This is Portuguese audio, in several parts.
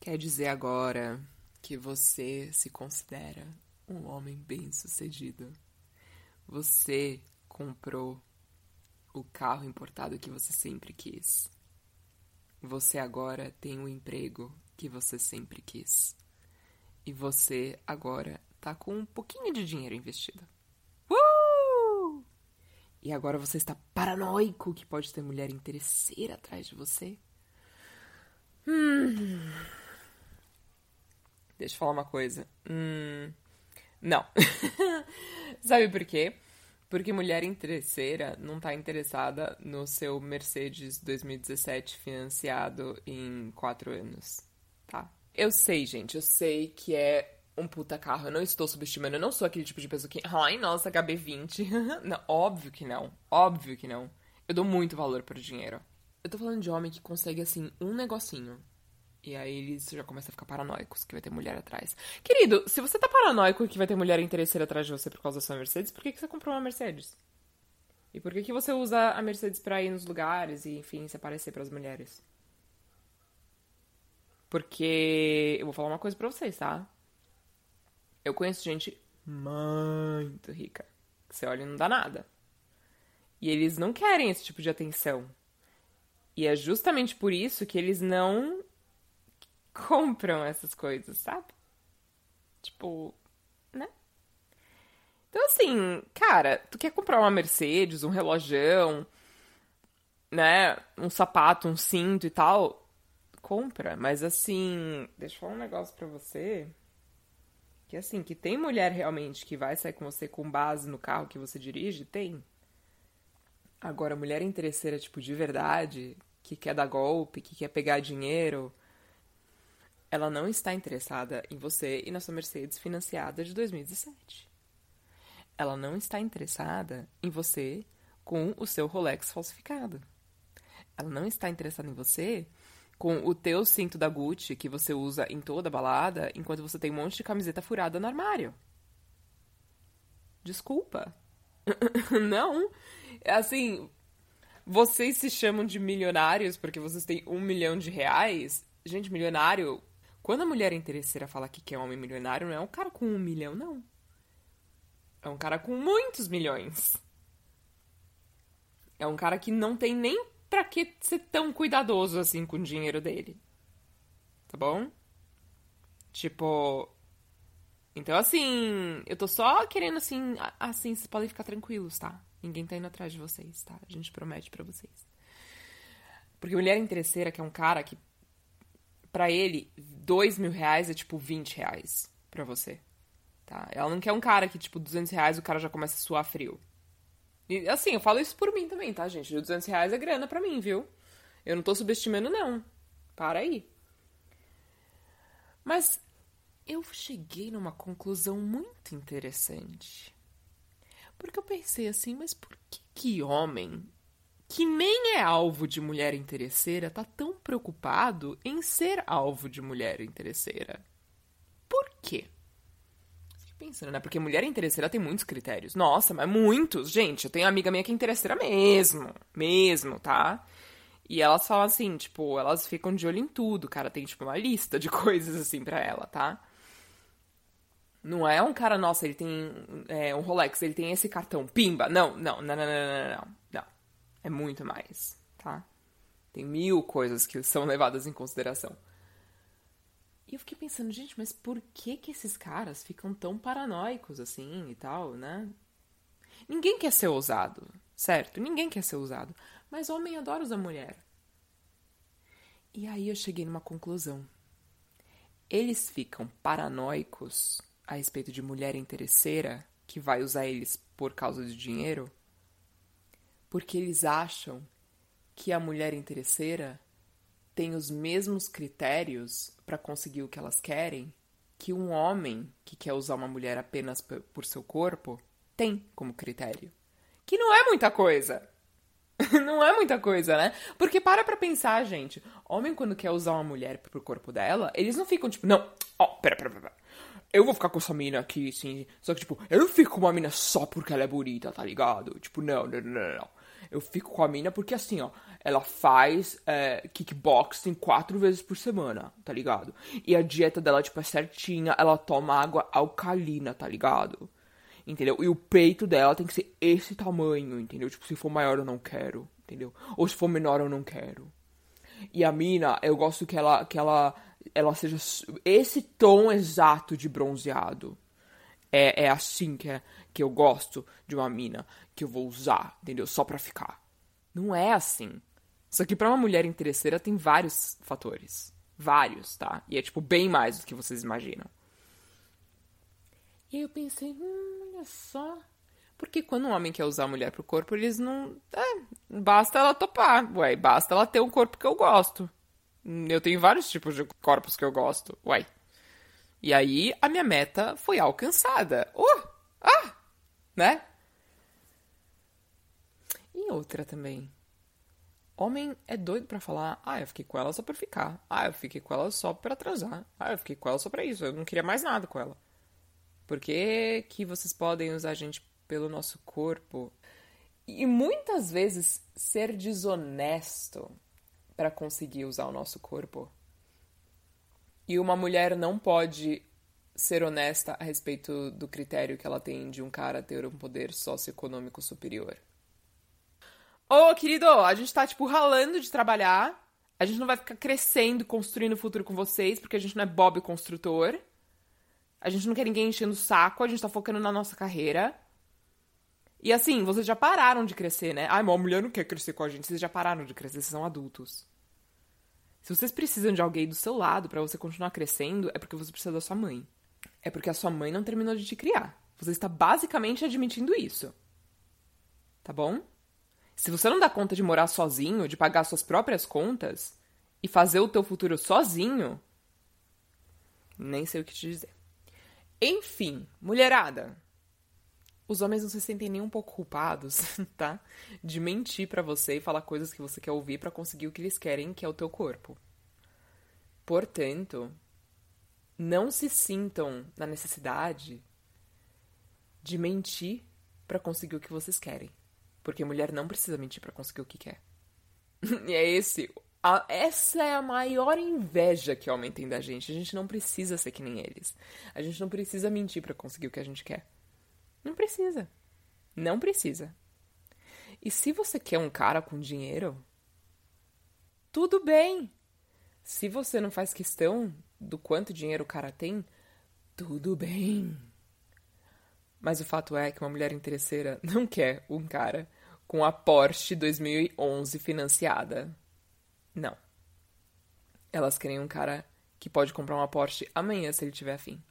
Quer dizer agora que você se considera um homem bem-sucedido. Você comprou o carro importado que você sempre quis. Você agora tem o emprego que você sempre quis. E você agora tá com um pouquinho de dinheiro investido. Uh! E agora você está paranoico que pode ter mulher interesseira atrás de você? Hum. Deixa eu falar uma coisa. Hum. Não. Sabe por quê? Porque mulher interesseira não tá interessada no seu Mercedes 2017 financiado em quatro anos, tá? Eu sei, gente, eu sei que é um puta carro. Eu não estou subestimando, eu não sou aquele tipo de pessoa que, ai, nossa, HB20. não, óbvio que não. Óbvio que não. Eu dou muito valor pro dinheiro. Eu tô falando de homem que consegue, assim, um negocinho. E aí eles já começam a ficar paranoicos que vai ter mulher atrás. Querido, se você tá paranoico que vai ter mulher interesseira atrás de você por causa da sua Mercedes, por que, que você comprou uma Mercedes? E por que, que você usa a Mercedes pra ir nos lugares e, enfim, se aparecer para as mulheres? Porque eu vou falar uma coisa pra vocês, tá? Eu conheço gente muito rica. Que você olha e não dá nada. E eles não querem esse tipo de atenção. E é justamente por isso que eles não compram essas coisas, sabe? Tipo, né? Então, assim, cara, tu quer comprar uma Mercedes, um relojão, né? Um sapato, um cinto e tal, compra. Mas, assim, deixa eu falar um negócio pra você. Que, assim, que tem mulher realmente que vai sair com você com base no carro que você dirige? Tem. Agora, mulher interesseira, tipo, de verdade, que quer dar golpe, que quer pegar dinheiro ela não está interessada em você e na sua Mercedes financiada de 2017. Ela não está interessada em você com o seu Rolex falsificado. Ela não está interessada em você com o teu cinto da Gucci que você usa em toda balada, enquanto você tem um monte de camiseta furada no armário. Desculpa. não. Assim, vocês se chamam de milionários porque vocês têm um milhão de reais. Gente, milionário quando a mulher interesseira fala que quer um homem milionário, não é um cara com um milhão, não. É um cara com muitos milhões. É um cara que não tem nem pra que ser tão cuidadoso assim com o dinheiro dele. Tá bom? Tipo. Então, assim, eu tô só querendo, assim, assim, vocês podem ficar tranquilos, tá? Ninguém tá indo atrás de vocês, tá? A gente promete para vocês. Porque mulher interesseira, que é um cara que para ele, dois mil reais é tipo 20 reais pra você. Tá? Ela não quer um cara que, tipo, 200 reais o cara já começa a suar frio. E assim, eu falo isso por mim também, tá, gente? 200 reais é grana pra mim, viu? Eu não tô subestimando, não. Para aí. Mas eu cheguei numa conclusão muito interessante. Porque eu pensei assim, mas por que que homem que nem é alvo de mulher interesseira tá tão preocupado em ser alvo de mulher interesseira. Por quê? Pensando, né? Porque mulher interesseira tem muitos critérios. Nossa, mas muitos! Gente, eu tenho uma amiga minha que é interesseira mesmo. Mesmo, tá? E elas falam assim, tipo, elas ficam de olho em tudo. Cara tem, tipo, uma lista de coisas assim para ela, tá? Não é um cara, nossa, ele tem é, um Rolex, ele tem esse cartão, pimba. Não, não, não, não, não, não, não. É muito mais, tá? Tem mil coisas que são levadas em consideração. E eu fiquei pensando, gente, mas por que que esses caras ficam tão paranoicos assim e tal, né? Ninguém quer ser ousado, certo? Ninguém quer ser ousado. Mas homem adora usar mulher. E aí eu cheguei numa conclusão. Eles ficam paranoicos a respeito de mulher interesseira que vai usar eles por causa de dinheiro porque eles acham que a mulher interesseira tem os mesmos critérios para conseguir o que elas querem que um homem que quer usar uma mulher apenas por seu corpo tem como critério. Que não é muita coisa. não é muita coisa, né? Porque para pra pensar, gente. Homem, quando quer usar uma mulher pro corpo dela, eles não ficam tipo, não, ó, oh, pera, pera, pera. Eu vou ficar com essa mina aqui, sim. Só que, tipo, eu não fico com uma mina só porque ela é bonita, tá ligado? Tipo, não, não, não, não. Eu fico com a mina porque, assim, ó, ela faz é, kickboxing quatro vezes por semana, tá ligado? E a dieta dela, tipo, é certinha, ela toma água alcalina, tá ligado? Entendeu? E o peito dela tem que ser esse tamanho, entendeu? Tipo, se for maior eu não quero, entendeu? Ou se for menor eu não quero. E a mina, eu gosto que ela, que ela, ela seja esse tom exato de bronzeado. É, é assim que, é, que eu gosto de uma mina que eu vou usar, entendeu? Só pra ficar. Não é assim. Isso aqui pra uma mulher interesseira tem vários fatores. Vários, tá? E é, tipo, bem mais do que vocês imaginam. E aí eu pensei, hum, olha só. Porque quando um homem quer usar a mulher pro corpo, eles não. É, basta ela topar. Ué, basta ela ter um corpo que eu gosto. Eu tenho vários tipos de corpos que eu gosto. Ué. E aí a minha meta foi alcançada. Uh! Ah! Né? Outra também. Homem é doido para falar, ah, eu fiquei com ela só pra ficar. Ah, eu fiquei com ela só pra transar. Ah, eu fiquei com ela só pra isso. Eu não queria mais nada com ela. Por que, que vocês podem usar a gente pelo nosso corpo? E muitas vezes ser desonesto para conseguir usar o nosso corpo. E uma mulher não pode ser honesta a respeito do critério que ela tem de um cara ter um poder socioeconômico superior. Ô, querido, a gente tá, tipo, ralando de trabalhar. A gente não vai ficar crescendo, construindo o futuro com vocês, porque a gente não é Bob construtor. A gente não quer ninguém enchendo o saco, a gente tá focando na nossa carreira. E assim, vocês já pararam de crescer, né? Ai, uma mulher não quer crescer com a gente. Vocês já pararam de crescer, vocês são adultos. Se vocês precisam de alguém do seu lado para você continuar crescendo, é porque você precisa da sua mãe. É porque a sua mãe não terminou de te criar. Você está basicamente admitindo isso. Tá bom? Se você não dá conta de morar sozinho, de pagar suas próprias contas e fazer o teu futuro sozinho, nem sei o que te dizer. Enfim, mulherada. Os homens não se sentem nem um pouco culpados, tá? De mentir para você e falar coisas que você quer ouvir para conseguir o que eles querem, que é o teu corpo. Portanto, não se sintam na necessidade de mentir para conseguir o que vocês querem, porque mulher não precisa mentir para conseguir o que quer. e é esse a, essa é a maior inveja que homem tem da gente. A gente não precisa ser que nem eles. A gente não precisa mentir para conseguir o que a gente quer. Não precisa. Não precisa. E se você quer um cara com dinheiro, tudo bem. Se você não faz questão do quanto dinheiro o cara tem, tudo bem. Mas o fato é que uma mulher interesseira não quer um cara com a Porsche 2011 financiada. Não. Elas querem um cara que pode comprar uma Porsche amanhã se ele tiver afim.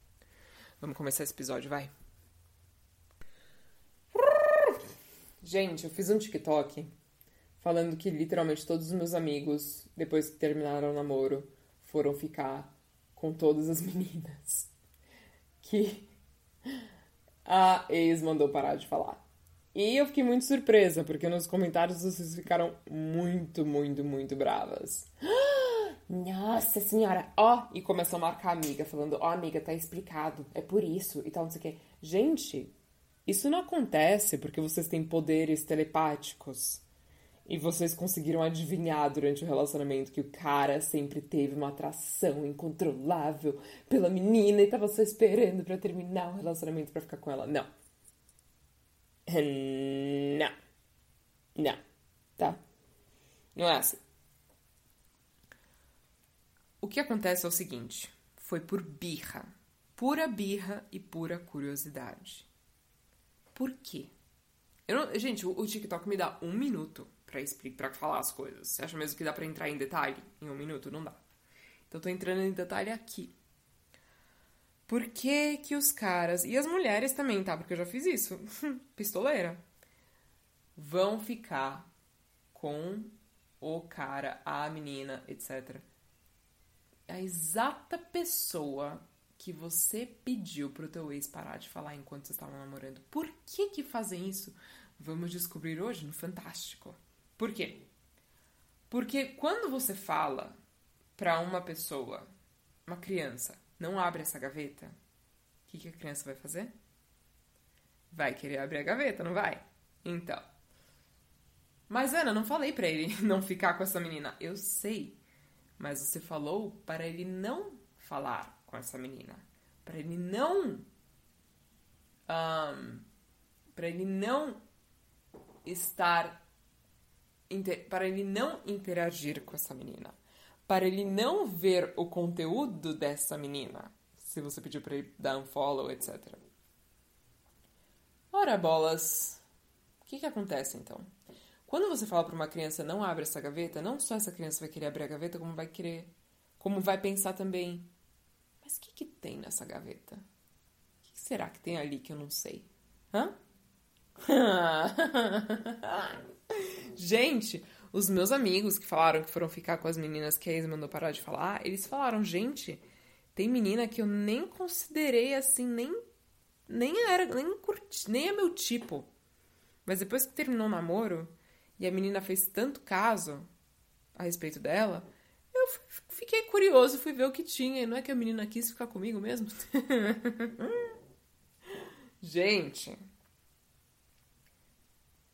Vamos começar esse episódio, vai. Gente, eu fiz um TikTok falando que literalmente todos os meus amigos, depois que terminaram o namoro, foram ficar com todas as meninas que a ex mandou parar de falar. E eu fiquei muito surpresa, porque nos comentários vocês ficaram muito, muito, muito bravas. Nossa senhora, ó, oh, e começou a marcar a amiga, falando, ó, oh, amiga, tá explicado, é por isso e tal, não sei o quê. Gente, isso não acontece porque vocês têm poderes telepáticos e vocês conseguiram adivinhar durante o relacionamento que o cara sempre teve uma atração incontrolável pela menina e tava só esperando para terminar o relacionamento para ficar com ela. Não. Não. Não. Tá? Não é assim. O que acontece é o seguinte: foi por birra. Pura birra e pura curiosidade. Por quê? Não, gente, o, o, TikTok me dá um minuto pra, pra falar as coisas. Você acha mesmo que dá pra entrar em detalhe em um minuto? Não dá. Então, tô entrando em detalhe aqui. Por que que os caras, e as mulheres também, tá? Porque eu já fiz isso, pistoleira, vão ficar com o cara, a menina, etc. A exata pessoa que você pediu pro teu ex parar de falar enquanto vocês estavam namorando. Por que que fazem isso? Vamos descobrir hoje no Fantástico. Por quê? Porque quando você fala pra uma pessoa, uma criança, não abre essa gaveta, o que, que a criança vai fazer? Vai querer abrir a gaveta, não vai? Então, Mas Ana, não falei para ele não ficar com essa menina. Eu sei. Mas você falou para ele não falar com essa menina. Para ele não. Um, para ele não estar. Para ele não interagir com essa menina. Para ele não ver o conteúdo dessa menina. Se você pediu para ele dar um follow, etc. Ora, bolas. O que, que acontece então? Quando você fala para uma criança não abre essa gaveta, não só essa criança vai querer abrir a gaveta, como vai querer, como vai pensar também, mas o que, que tem nessa gaveta? O que, que será que tem ali que eu não sei? Hã? gente, os meus amigos que falaram que foram ficar com as meninas que a ex mandou parar de falar, eles falaram, gente, tem menina que eu nem considerei assim, nem nem era, nem curti, nem é meu tipo. Mas depois que terminou o namoro, e a menina fez tanto caso a respeito dela, eu fiquei curioso, fui ver o que tinha. Não é que a menina quis ficar comigo mesmo? Gente,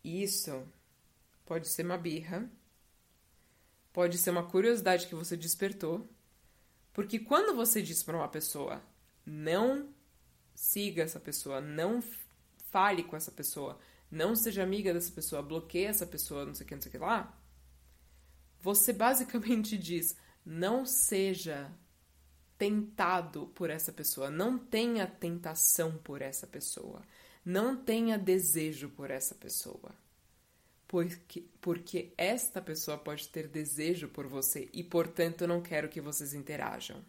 isso pode ser uma birra, pode ser uma curiosidade que você despertou, porque quando você diz para uma pessoa não siga essa pessoa, não fale com essa pessoa, não seja amiga dessa pessoa, bloqueie essa pessoa, não sei o que, não sei o que lá, você basicamente diz: não seja tentado por essa pessoa, não tenha tentação por essa pessoa, não tenha desejo por essa pessoa. Porque, porque esta pessoa pode ter desejo por você e, portanto, não quero que vocês interajam.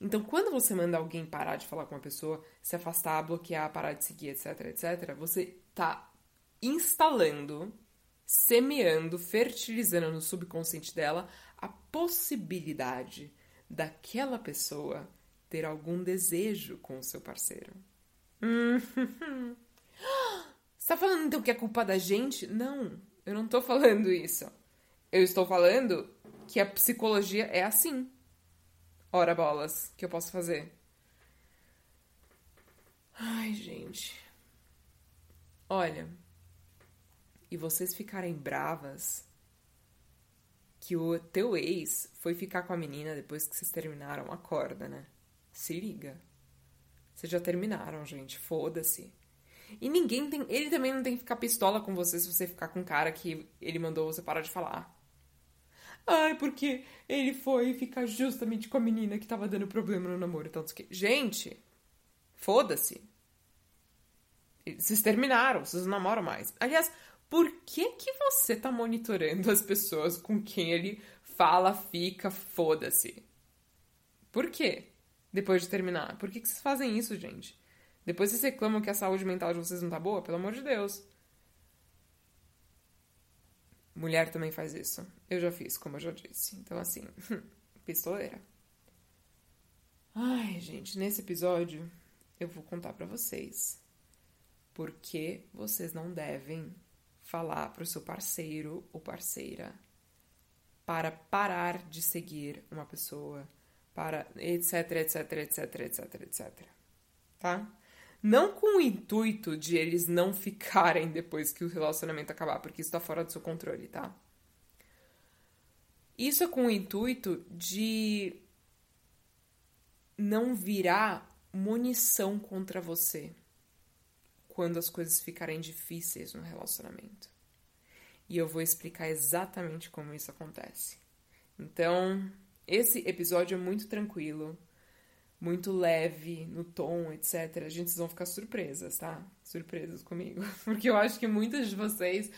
Então, quando você manda alguém parar de falar com uma pessoa, se afastar, bloquear, parar de seguir, etc, etc, você tá instalando, semeando, fertilizando no subconsciente dela a possibilidade daquela pessoa ter algum desejo com o seu parceiro. Você tá falando então que é culpa da gente? Não, eu não tô falando isso. Eu estou falando que a psicologia é assim. Ora bolas, que eu posso fazer? Ai, gente. Olha, e vocês ficarem bravas que o teu ex foi ficar com a menina depois que vocês terminaram, acorda, né? Se liga. Vocês já terminaram, gente. Foda-se. E ninguém tem. Ele também não tem que ficar pistola com você se você ficar com cara que ele mandou você parar de falar. Ai, porque ele foi ficar justamente com a menina que tava dando problema no namoro e tal. Gente, foda-se. Vocês terminaram, vocês não namoram mais. Aliás, por que que você tá monitorando as pessoas com quem ele fala, fica, foda-se? Por quê? Depois de terminar. Por que, que vocês fazem isso, gente? Depois vocês reclamam que a saúde mental de vocês não tá boa? Pelo amor de Deus. Mulher também faz isso. Eu já fiz, como eu já disse. Então, assim, pistoleira. Ai, gente, nesse episódio eu vou contar para vocês por que vocês não devem falar pro seu parceiro ou parceira para parar de seguir uma pessoa, para etc, etc, etc, etc, etc. Tá? Não com o intuito de eles não ficarem depois que o relacionamento acabar, porque isso tá fora do seu controle, tá? Isso é com o intuito de não virar munição contra você quando as coisas ficarem difíceis no relacionamento. E eu vou explicar exatamente como isso acontece. Então, esse episódio é muito tranquilo muito leve no tom, etc. A gente vão ficar surpresas, tá? Surpresas comigo. Porque eu acho que muitas de vocês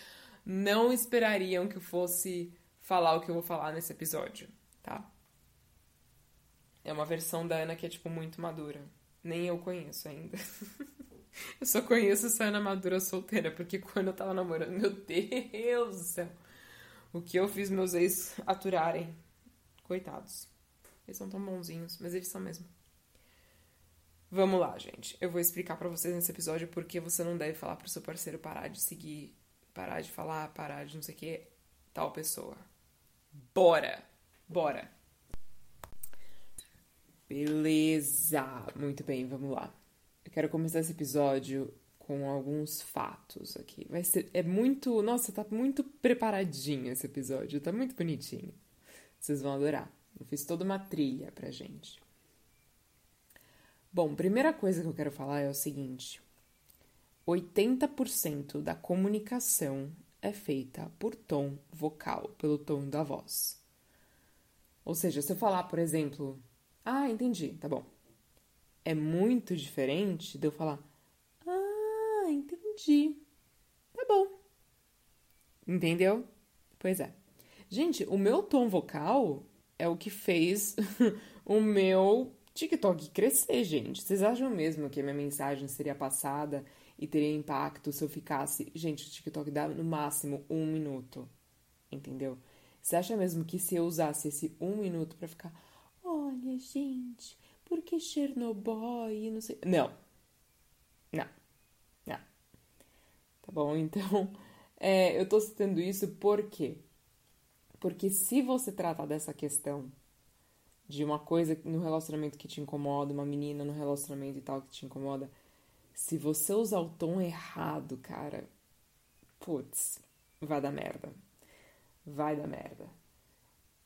não esperariam que eu fosse falar o que eu vou falar nesse episódio, tá? É uma versão da Ana que é, tipo, muito madura. Nem eu conheço ainda. eu só conheço essa Ana madura solteira, porque quando eu tava namorando, meu Deus do céu. O que eu fiz meus ex aturarem. Coitados. Eles são tão bonzinhos, mas eles são mesmo. Vamos lá, gente. Eu vou explicar para vocês nesse episódio porque você não deve falar pro seu parceiro parar de seguir, parar de falar, parar de não sei o que, tal pessoa. Bora! Bora! Beleza! Muito bem, vamos lá. Eu quero começar esse episódio com alguns fatos aqui. Vai ser é muito, nossa, tá muito preparadinho esse episódio, tá muito bonitinho. Vocês vão adorar. Eu fiz toda uma trilha pra gente. Bom, primeira coisa que eu quero falar é o seguinte: 80% da comunicação é feita por tom vocal, pelo tom da voz. Ou seja, se eu falar, por exemplo, ah, entendi, tá bom. É muito diferente de eu falar, ah, entendi, tá bom. Entendeu? Pois é. Gente, o meu tom vocal é o que fez o meu TikTok crescer, gente. Vocês acham mesmo que a minha mensagem seria passada e teria impacto se eu ficasse. Gente, o TikTok dá no máximo um minuto. Entendeu? Você acha mesmo que se eu usasse esse um minuto para ficar. Olha, gente, por que Chernobyl e não sei. Não. Não. Não. Tá bom? Então, é, eu tô citando isso por quê? Porque se você tratar dessa questão de uma coisa no relacionamento que te incomoda, uma menina no relacionamento e tal que te incomoda, se você usar o tom errado, cara, putz, vai dar merda. Vai dar merda.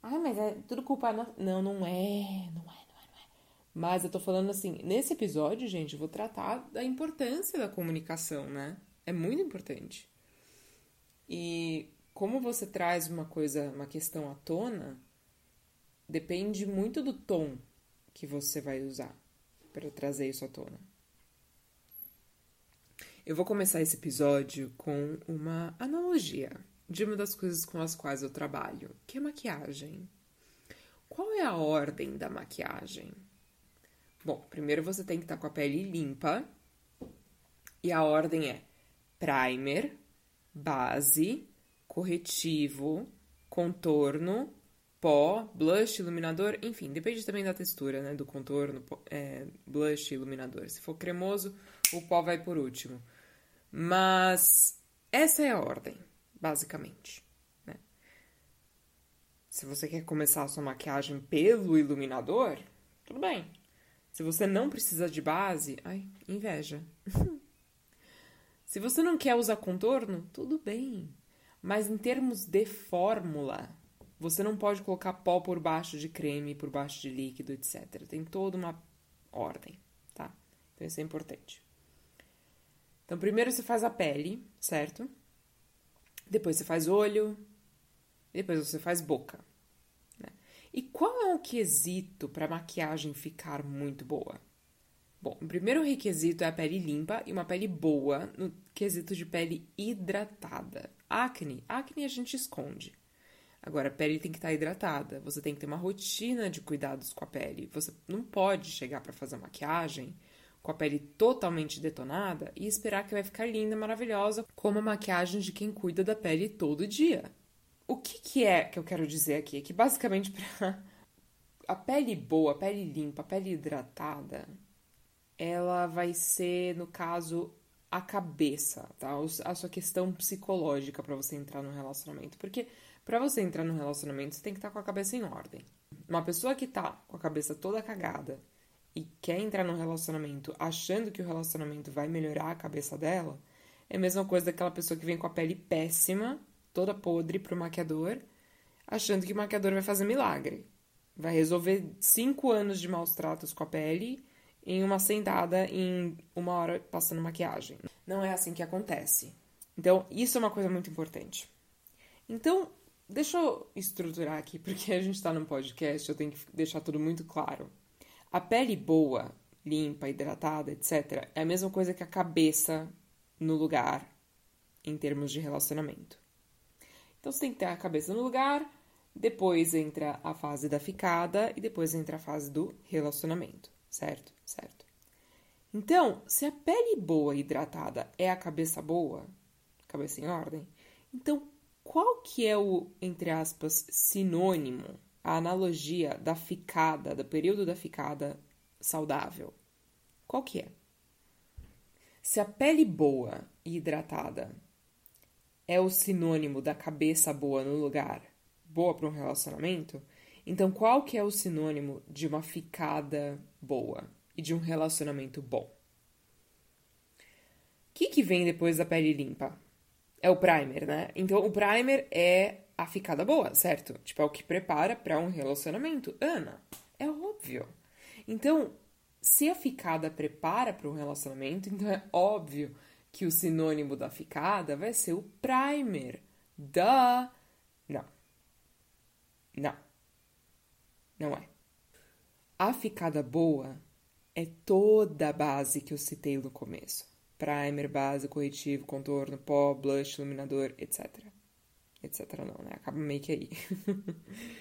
Ah, mas é tudo culpa. Não, não é, não é, não é, não é. Mas eu tô falando assim, nesse episódio, gente, eu vou tratar da importância da comunicação, né? É muito importante. E como você traz uma coisa, uma questão à tona, depende muito do tom que você vai usar para trazer isso à tona. Eu vou começar esse episódio com uma analogia de uma das coisas com as quais eu trabalho, que é maquiagem. Qual é a ordem da maquiagem? Bom, primeiro você tem que estar com a pele limpa e a ordem é primer, base, corretivo, contorno, pó, blush, iluminador, enfim, depende também da textura, né? Do contorno, é, blush, iluminador. Se for cremoso, o pó vai por último. Mas essa é a ordem, basicamente. Né? Se você quer começar a sua maquiagem pelo iluminador, tudo bem. Se você não precisa de base, ai, inveja. Se você não quer usar contorno, tudo bem. Mas em termos de fórmula, você não pode colocar pó por baixo de creme, por baixo de líquido, etc. Tem toda uma ordem, tá? Então isso é importante. Então, primeiro você faz a pele, certo? Depois você faz olho. Depois você faz boca. Né? E qual é o quesito para maquiagem ficar muito boa? Bom, o primeiro requisito é a pele limpa e uma pele boa no quesito de pele hidratada. Acne, acne a gente esconde. Agora, a pele tem que estar hidratada. Você tem que ter uma rotina de cuidados com a pele. Você não pode chegar para fazer maquiagem com a pele totalmente detonada e esperar que vai ficar linda, maravilhosa, como a maquiagem de quem cuida da pele todo dia. O que, que é que eu quero dizer aqui? É que basicamente para a pele boa, a pele limpa, a pele hidratada, ela vai ser, no caso, a cabeça, tá? A sua questão psicológica para você entrar no relacionamento. Porque para você entrar no relacionamento, você tem que estar tá com a cabeça em ordem. Uma pessoa que tá com a cabeça toda cagada, e quer entrar num relacionamento achando que o relacionamento vai melhorar a cabeça dela, é a mesma coisa daquela pessoa que vem com a pele péssima, toda podre pro maquiador, achando que o maquiador vai fazer milagre. Vai resolver cinco anos de maus tratos com a pele em uma sentada em uma hora passando maquiagem. Não é assim que acontece. Então, isso é uma coisa muito importante. Então, deixa eu estruturar aqui, porque a gente está num podcast, eu tenho que deixar tudo muito claro. A pele boa, limpa, hidratada, etc., é a mesma coisa que a cabeça no lugar em termos de relacionamento. Então você tem que ter a cabeça no lugar, depois entra a fase da ficada e depois entra a fase do relacionamento, certo? Certo. Então, se a pele boa hidratada é a cabeça boa, cabeça em ordem, então qual que é o, entre aspas, sinônimo a analogia da ficada, do período da ficada saudável. Qual que é? Se a pele boa e hidratada é o sinônimo da cabeça boa no lugar, boa para um relacionamento, então qual que é o sinônimo de uma ficada boa e de um relacionamento bom? que, que vem depois da pele limpa? É o primer, né? Então, o primer é a ficada boa, certo? Tipo, é o que prepara para um relacionamento. Ana, é óbvio. Então, se a ficada prepara para um relacionamento, então é óbvio que o sinônimo da ficada vai ser o primer. Da. Não. Não. Não é. A ficada boa é toda a base que eu citei no começo. Primer, base, corretivo, contorno, pó, blush, iluminador, etc. Etc não, né? Acaba meio que aí.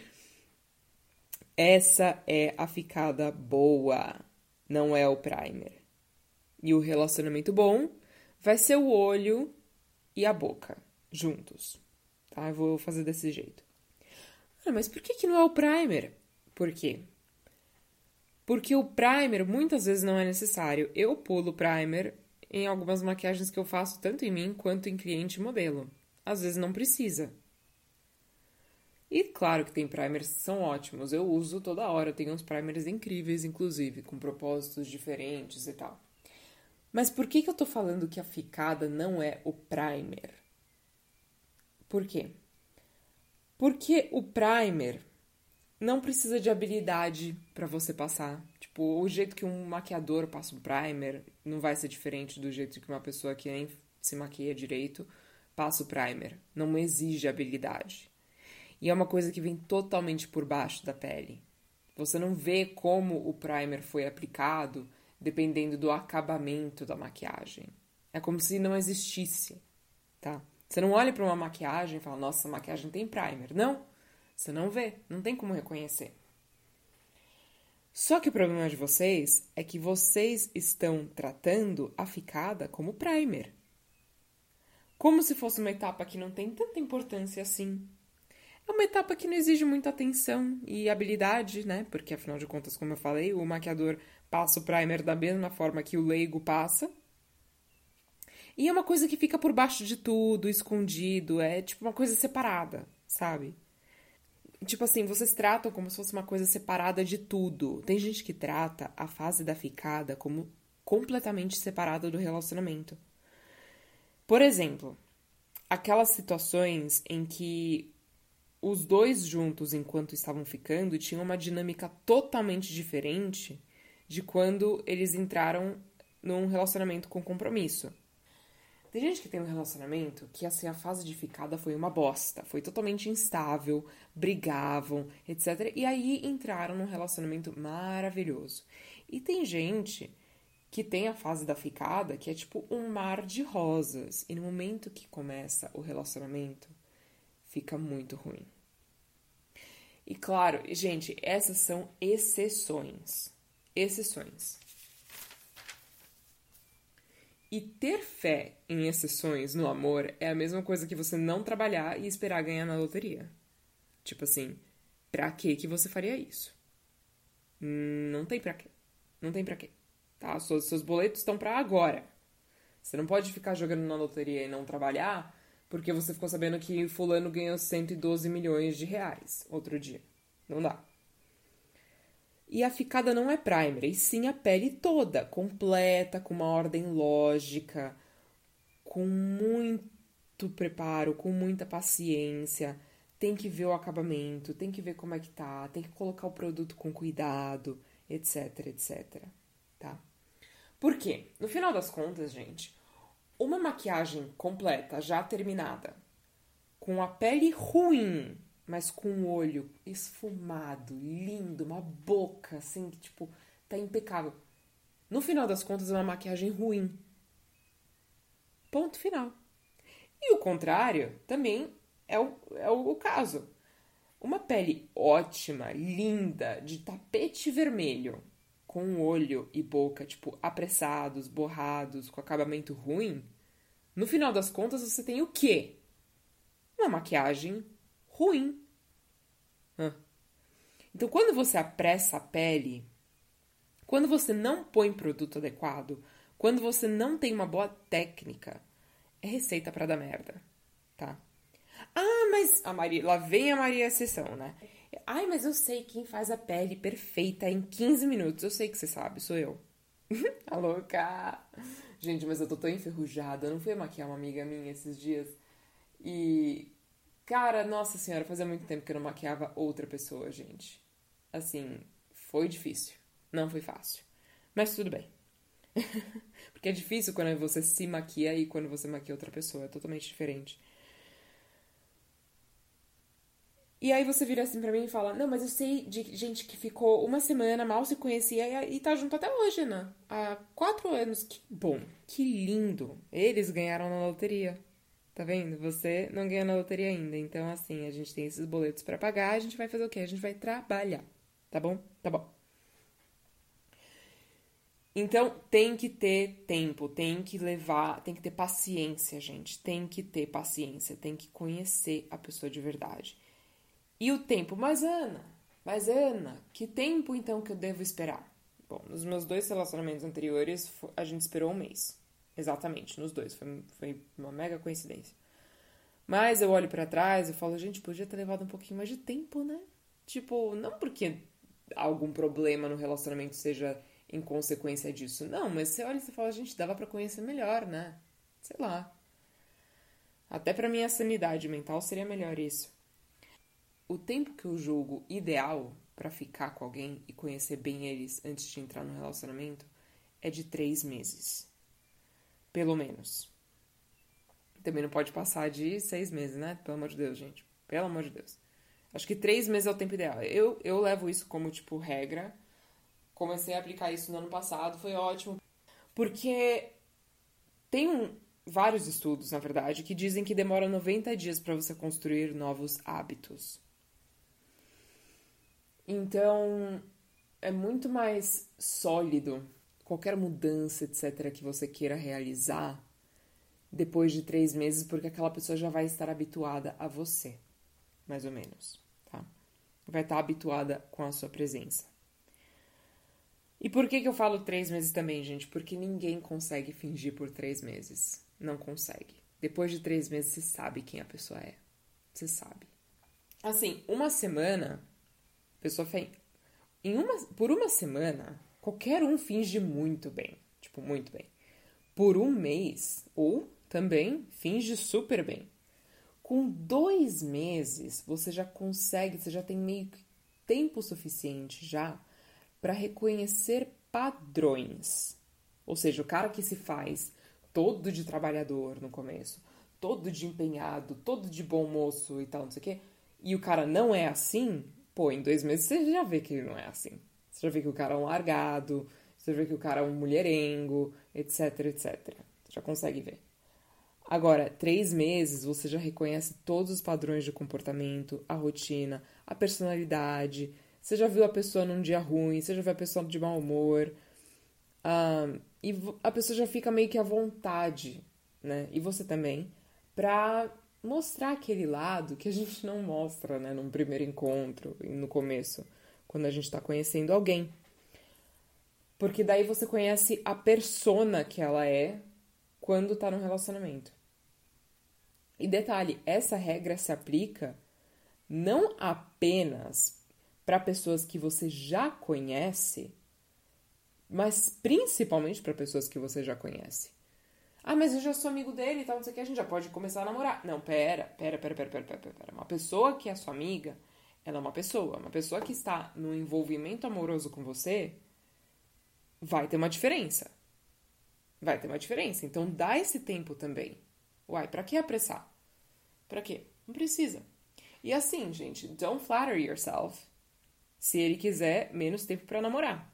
Essa é a ficada boa, não é o primer. E o relacionamento bom vai ser o olho e a boca juntos. Tá? Eu vou fazer desse jeito. Ah, mas por que, que não é o primer? Por quê? Porque o primer muitas vezes não é necessário. Eu pulo primer em algumas maquiagens que eu faço tanto em mim quanto em cliente modelo. Às vezes não precisa. E claro que tem primers que são ótimos, eu uso toda hora, tenho uns primers incríveis, inclusive, com propósitos diferentes e tal. Mas por que, que eu tô falando que a ficada não é o primer? Por quê? Porque o primer não precisa de habilidade para você passar. Tipo, o jeito que um maquiador passa o primer não vai ser diferente do jeito que uma pessoa que nem se maquia direito passa o primer. Não exige habilidade. E é uma coisa que vem totalmente por baixo da pele. Você não vê como o primer foi aplicado dependendo do acabamento da maquiagem. É como se não existisse, tá? Você não olha para uma maquiagem e fala, nossa, essa maquiagem tem primer. Não, você não vê, não tem como reconhecer. Só que o problema de vocês é que vocês estão tratando a ficada como primer. Como se fosse uma etapa que não tem tanta importância assim. É uma etapa que não exige muita atenção e habilidade, né? Porque afinal de contas, como eu falei, o maquiador passa o primer da mesma forma que o leigo passa. E é uma coisa que fica por baixo de tudo, escondido, é tipo uma coisa separada, sabe? Tipo assim, vocês tratam como se fosse uma coisa separada de tudo. Tem gente que trata a fase da ficada como completamente separada do relacionamento. Por exemplo, aquelas situações em que os dois juntos, enquanto estavam ficando, tinham uma dinâmica totalmente diferente de quando eles entraram num relacionamento com compromisso. Tem gente que tem um relacionamento que assim a fase de ficada foi uma bosta, foi totalmente instável, brigavam, etc. E aí entraram num relacionamento maravilhoso. E tem gente que tem a fase da ficada que é tipo um mar de rosas, e no momento que começa o relacionamento, fica muito ruim. E claro, gente, essas são exceções. Exceções. E ter fé em exceções no amor é a mesma coisa que você não trabalhar e esperar ganhar na loteria. Tipo assim, pra que que você faria isso? Não tem pra quê. Não tem pra quê. Tá? Seus, seus boletos estão pra agora. Você não pode ficar jogando na loteria e não trabalhar porque você ficou sabendo que fulano ganhou 112 milhões de reais outro dia. Não dá. E a ficada não é primer, e sim a pele toda, completa, com uma ordem lógica, com muito preparo, com muita paciência. Tem que ver o acabamento, tem que ver como é que tá, tem que colocar o produto com cuidado, etc, etc, tá? Por quê? No final das contas, gente, uma maquiagem completa, já terminada, com a pele ruim, mas com um olho esfumado, lindo, uma boca assim que tipo tá impecável. No final das contas é uma maquiagem ruim. Ponto final. E o contrário também é o, é o, caso. Uma pele ótima, linda, de tapete vermelho, com olho e boca, tipo, apressados, borrados, com acabamento ruim, no final das contas você tem o quê? Uma maquiagem ruim. Então, quando você apressa a pele, quando você não põe produto adequado, quando você não tem uma boa técnica, é receita para dar merda, tá? Ah, mas a Maria, lá vem a Maria exceção, né? Ai, mas eu sei quem faz a pele perfeita em 15 minutos. Eu sei que você sabe, sou eu. a louca! Gente, mas eu tô tão enferrujada. Eu não fui maquiar uma amiga minha esses dias. E. Cara, nossa senhora, fazia muito tempo que eu não maquiava outra pessoa, gente. Assim, foi difícil. Não foi fácil. Mas tudo bem. Porque é difícil quando você se maquia e quando você maquia outra pessoa. É totalmente diferente. E aí você vira assim pra mim e fala: Não, mas eu sei de gente que ficou uma semana, mal se conhecia e tá junto até hoje, né? Há quatro anos. Que bom, que lindo. Eles ganharam na loteria. Tá vendo? Você não ganhou na loteria ainda. Então, assim, a gente tem esses boletos para pagar, a gente vai fazer o quê? A gente vai trabalhar. Tá bom? Tá bom. Então, tem que ter tempo, tem que levar, tem que ter paciência, gente. Tem que ter paciência, tem que conhecer a pessoa de verdade. E o tempo, mas Ana, mas Ana, que tempo então que eu devo esperar? Bom, nos meus dois relacionamentos anteriores, a gente esperou um mês. Exatamente, nos dois. Foi, foi uma mega coincidência. Mas eu olho para trás e falo, gente, podia ter levado um pouquinho mais de tempo, né? Tipo, não porque algum problema no relacionamento seja em consequência disso. Não, mas você olha e você fala, gente, dava para conhecer melhor, né? Sei lá. Até para minha sanidade mental seria melhor isso. O tempo que eu julgo ideal para ficar com alguém e conhecer bem eles antes de entrar no relacionamento é de três meses. Pelo menos. Também não pode passar de seis meses, né? Pelo amor de Deus, gente. Pelo amor de Deus. Acho que três meses é o tempo ideal. Eu, eu levo isso como, tipo, regra. Comecei a aplicar isso no ano passado, foi ótimo. Porque tem um, vários estudos, na verdade, que dizem que demora 90 dias para você construir novos hábitos. Então, é muito mais sólido qualquer mudança, etc., que você queira realizar depois de três meses, porque aquela pessoa já vai estar habituada a você, mais ou menos, tá? Vai estar habituada com a sua presença. E por que, que eu falo três meses também, gente? Porque ninguém consegue fingir por três meses. Não consegue. Depois de três meses, você sabe quem a pessoa é. Você sabe. Assim, uma semana pessoa fez. Em uma, por uma semana, qualquer um finge muito bem. Tipo, muito bem. Por um mês, ou também finge super bem. Com dois meses, você já consegue, você já tem meio que tempo suficiente já para reconhecer padrões. Ou seja, o cara que se faz todo de trabalhador no começo, todo de empenhado, todo de bom moço e tal, não sei o quê, e o cara não é assim, pô, em dois meses você já vê que ele não é assim. Você já vê que o cara é um largado, você já vê que o cara é um mulherengo, etc, etc. Você já consegue ver. Agora, três meses você já reconhece todos os padrões de comportamento, a rotina, a personalidade. Você já viu a pessoa num dia ruim, você já viu a pessoa de mau humor. Um, e a pessoa já fica meio que à vontade, né? E você também, pra mostrar aquele lado que a gente não mostra, né, num primeiro encontro no começo, quando a gente está conhecendo alguém. Porque daí você conhece a persona que ela é quando tá no relacionamento. E detalhe, essa regra se aplica não apenas para pessoas que você já conhece, mas principalmente para pessoas que você já conhece. Ah, mas eu já sou amigo dele e tal, não sei o que, a gente já pode começar a namorar. Não, pera, pera, pera, pera, pera, pera, pera. Uma pessoa que é sua amiga, ela é uma pessoa. Uma pessoa que está no envolvimento amoroso com você, vai ter uma diferença. Vai ter uma diferença. Então dá esse tempo também. Uai, pra que apressar? Pra quê? Não precisa. E assim, gente, don't flatter yourself. Se ele quiser menos tempo para namorar.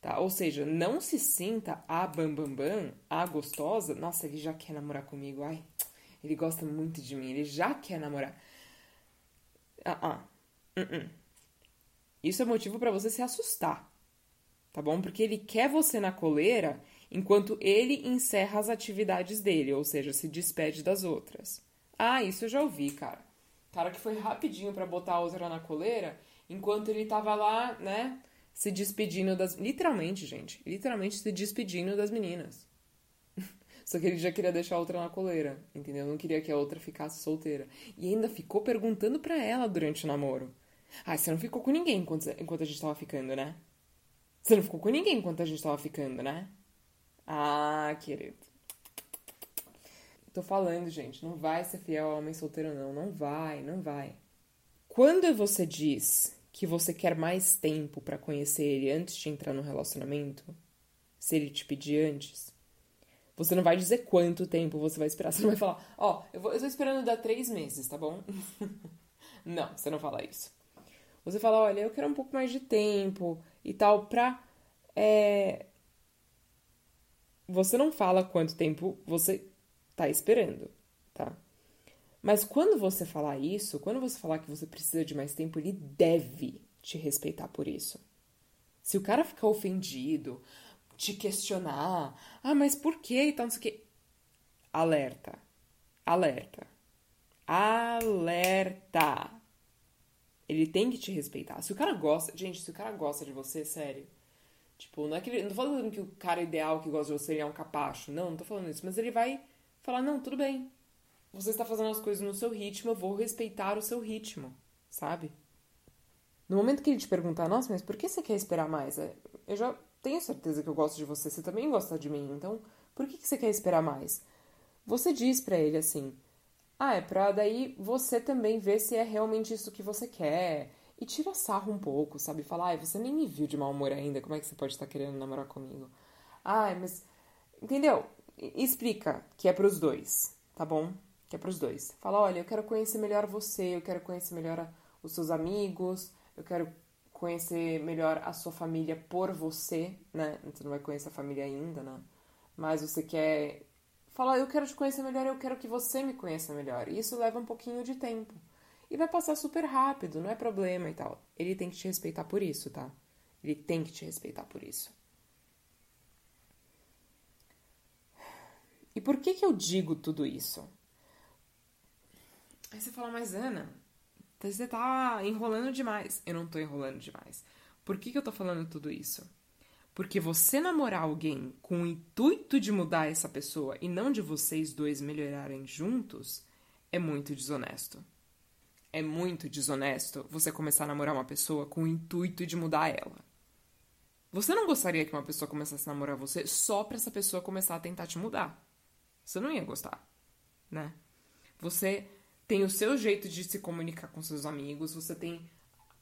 Tá? Ou seja, não se sinta a bambambam, bam, bam, a gostosa. Nossa, ele já quer namorar comigo. Ai, ele gosta muito de mim. Ele já quer namorar. Ah, ah. Uh -uh. Isso é motivo para você se assustar. Tá bom? Porque ele quer você na coleira enquanto ele encerra as atividades dele, ou seja, se despede das outras. Ah, isso eu já ouvi, cara. Cara que foi rapidinho para botar a outra na coleira, enquanto ele tava lá, né, se despedindo das. Literalmente, gente. Literalmente se despedindo das meninas. Só que ele já queria deixar a outra na coleira, entendeu? Não queria que a outra ficasse solteira. E ainda ficou perguntando pra ela durante o namoro. Ah, você não ficou com ninguém enquanto, enquanto a gente tava ficando, né? Você não ficou com ninguém enquanto a gente tava ficando, né? Ah, querido. Tô falando, gente, não vai ser fiel ao homem solteiro, não. Não vai, não vai. Quando você diz que você quer mais tempo para conhecer ele antes de entrar no relacionamento, se ele te pedir antes, você não vai dizer quanto tempo você vai esperar. Você não vai falar, ó, oh, eu, eu tô esperando dar três meses, tá bom? não, você não fala isso. Você fala, olha, eu quero um pouco mais de tempo e tal, pra. É... Você não fala quanto tempo você tá esperando, tá? Mas quando você falar isso, quando você falar que você precisa de mais tempo, ele deve te respeitar por isso. Se o cara ficar ofendido, te questionar, ah, mas por que e tal, não sei o quê. Alerta. Alerta. Alerta. Ele tem que te respeitar. Se o cara gosta. Gente, se o cara gosta de você, sério. Tipo, não é que ele, Não tô falando que o cara ideal que gosta de você é um capacho. Não, não tô falando isso. Mas ele vai falar: não, tudo bem. Você está fazendo as coisas no seu ritmo, eu vou respeitar o seu ritmo, sabe? No momento que ele te perguntar, nossa, mas por que você quer esperar mais? É, eu já tenho certeza que eu gosto de você, você também gosta de mim, então por que você quer esperar mais? Você diz para ele assim: ah, é pra daí você também ver se é realmente isso que você quer. E tira sarro um pouco, sabe? Falar, ah, você nem me viu de mau humor ainda, como é que você pode estar querendo namorar comigo? Ah, mas. Entendeu? explica que é pros dois, tá bom? que é para os dois. Fala, olha, eu quero conhecer melhor você, eu quero conhecer melhor os seus amigos, eu quero conhecer melhor a sua família por você, né? Você não vai conhecer a família ainda, né? Mas você quer falar, eu quero te conhecer melhor, eu quero que você me conheça melhor. E isso leva um pouquinho de tempo. E vai passar super rápido, não é problema e tal. Ele tem que te respeitar por isso, tá? Ele tem que te respeitar por isso. E por que que eu digo tudo isso? Aí você fala, mas Ana, você tá enrolando demais. Eu não tô enrolando demais. Por que, que eu tô falando tudo isso? Porque você namorar alguém com o intuito de mudar essa pessoa e não de vocês dois melhorarem juntos é muito desonesto. É muito desonesto você começar a namorar uma pessoa com o intuito de mudar ela. Você não gostaria que uma pessoa começasse a namorar você só pra essa pessoa começar a tentar te mudar. Você não ia gostar, né? Você tem o seu jeito de se comunicar com seus amigos, você tem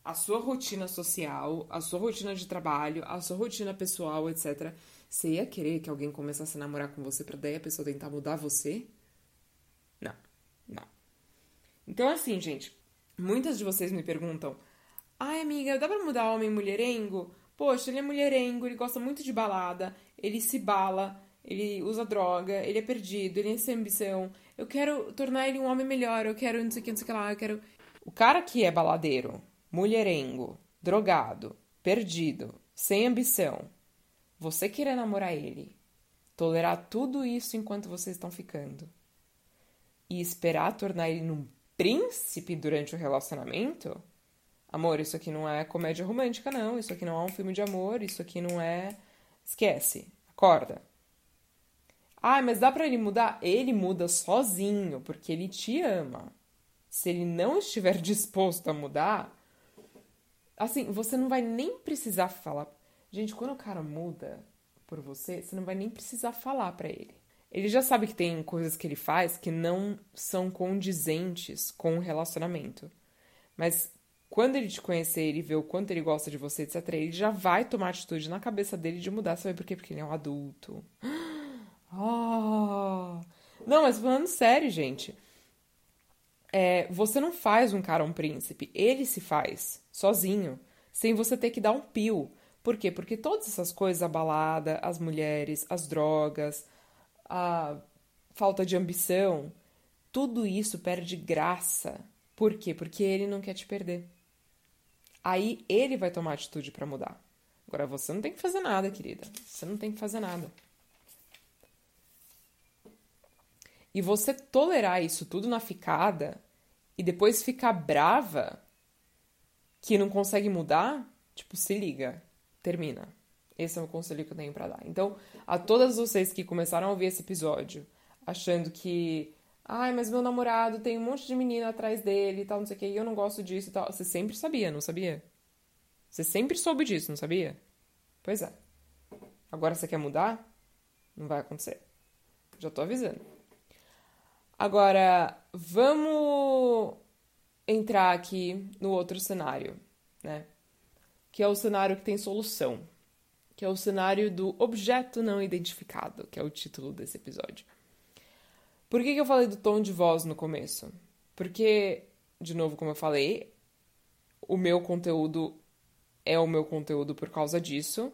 a sua rotina social, a sua rotina de trabalho, a sua rotina pessoal, etc. Você ia querer que alguém começasse a namorar com você pra daí a pessoa tentar mudar você? Não, não. Então, assim, gente, muitas de vocês me perguntam: ai, amiga, dá pra mudar homem mulherengo? Poxa, ele é mulherengo, ele gosta muito de balada, ele se bala, ele usa droga, ele é perdido, ele é sem ambição. Eu quero tornar ele um homem melhor, eu quero não sei o que, não sei o que lá, eu quero. O cara que é baladeiro, mulherengo, drogado, perdido, sem ambição, você querer namorar ele, tolerar tudo isso enquanto vocês estão ficando e esperar tornar ele num príncipe durante o relacionamento? Amor, isso aqui não é comédia romântica, não. Isso aqui não é um filme de amor. Isso aqui não é. Esquece. Acorda. Ah, mas dá para ele mudar? Ele muda sozinho, porque ele te ama. Se ele não estiver disposto a mudar, assim, você não vai nem precisar falar. Gente, quando o cara muda por você, você não vai nem precisar falar para ele. Ele já sabe que tem coisas que ele faz que não são condizentes com o relacionamento. Mas quando ele te conhecer, ele vê o quanto ele gosta de você, etc., ele já vai tomar atitude na cabeça dele de mudar. Vai por quê? Porque ele é um adulto. Oh. Não, mas falando sério, gente. É, você não faz um cara um príncipe. Ele se faz, sozinho, sem você ter que dar um pio. Por quê? Porque todas essas coisas, a balada, as mulheres, as drogas, a falta de ambição, tudo isso perde graça. Por quê? Porque ele não quer te perder. Aí ele vai tomar atitude para mudar. Agora você não tem que fazer nada, querida. Você não tem que fazer nada. E você tolerar isso tudo na ficada e depois ficar brava que não consegue mudar, tipo, se liga, termina. Esse é o conselho que eu tenho para dar. Então, a todas vocês que começaram a ouvir esse episódio achando que, ai, mas meu namorado tem um monte de menina atrás dele e tal, não sei o que, e eu não gosto disso e tal. Você sempre sabia, não sabia? Você sempre soube disso, não sabia? Pois é. Agora você quer mudar? Não vai acontecer. Já tô avisando. Agora, vamos entrar aqui no outro cenário, né? Que é o cenário que tem solução. Que é o cenário do objeto não identificado, que é o título desse episódio. Por que, que eu falei do tom de voz no começo? Porque, de novo, como eu falei, o meu conteúdo é o meu conteúdo por causa disso,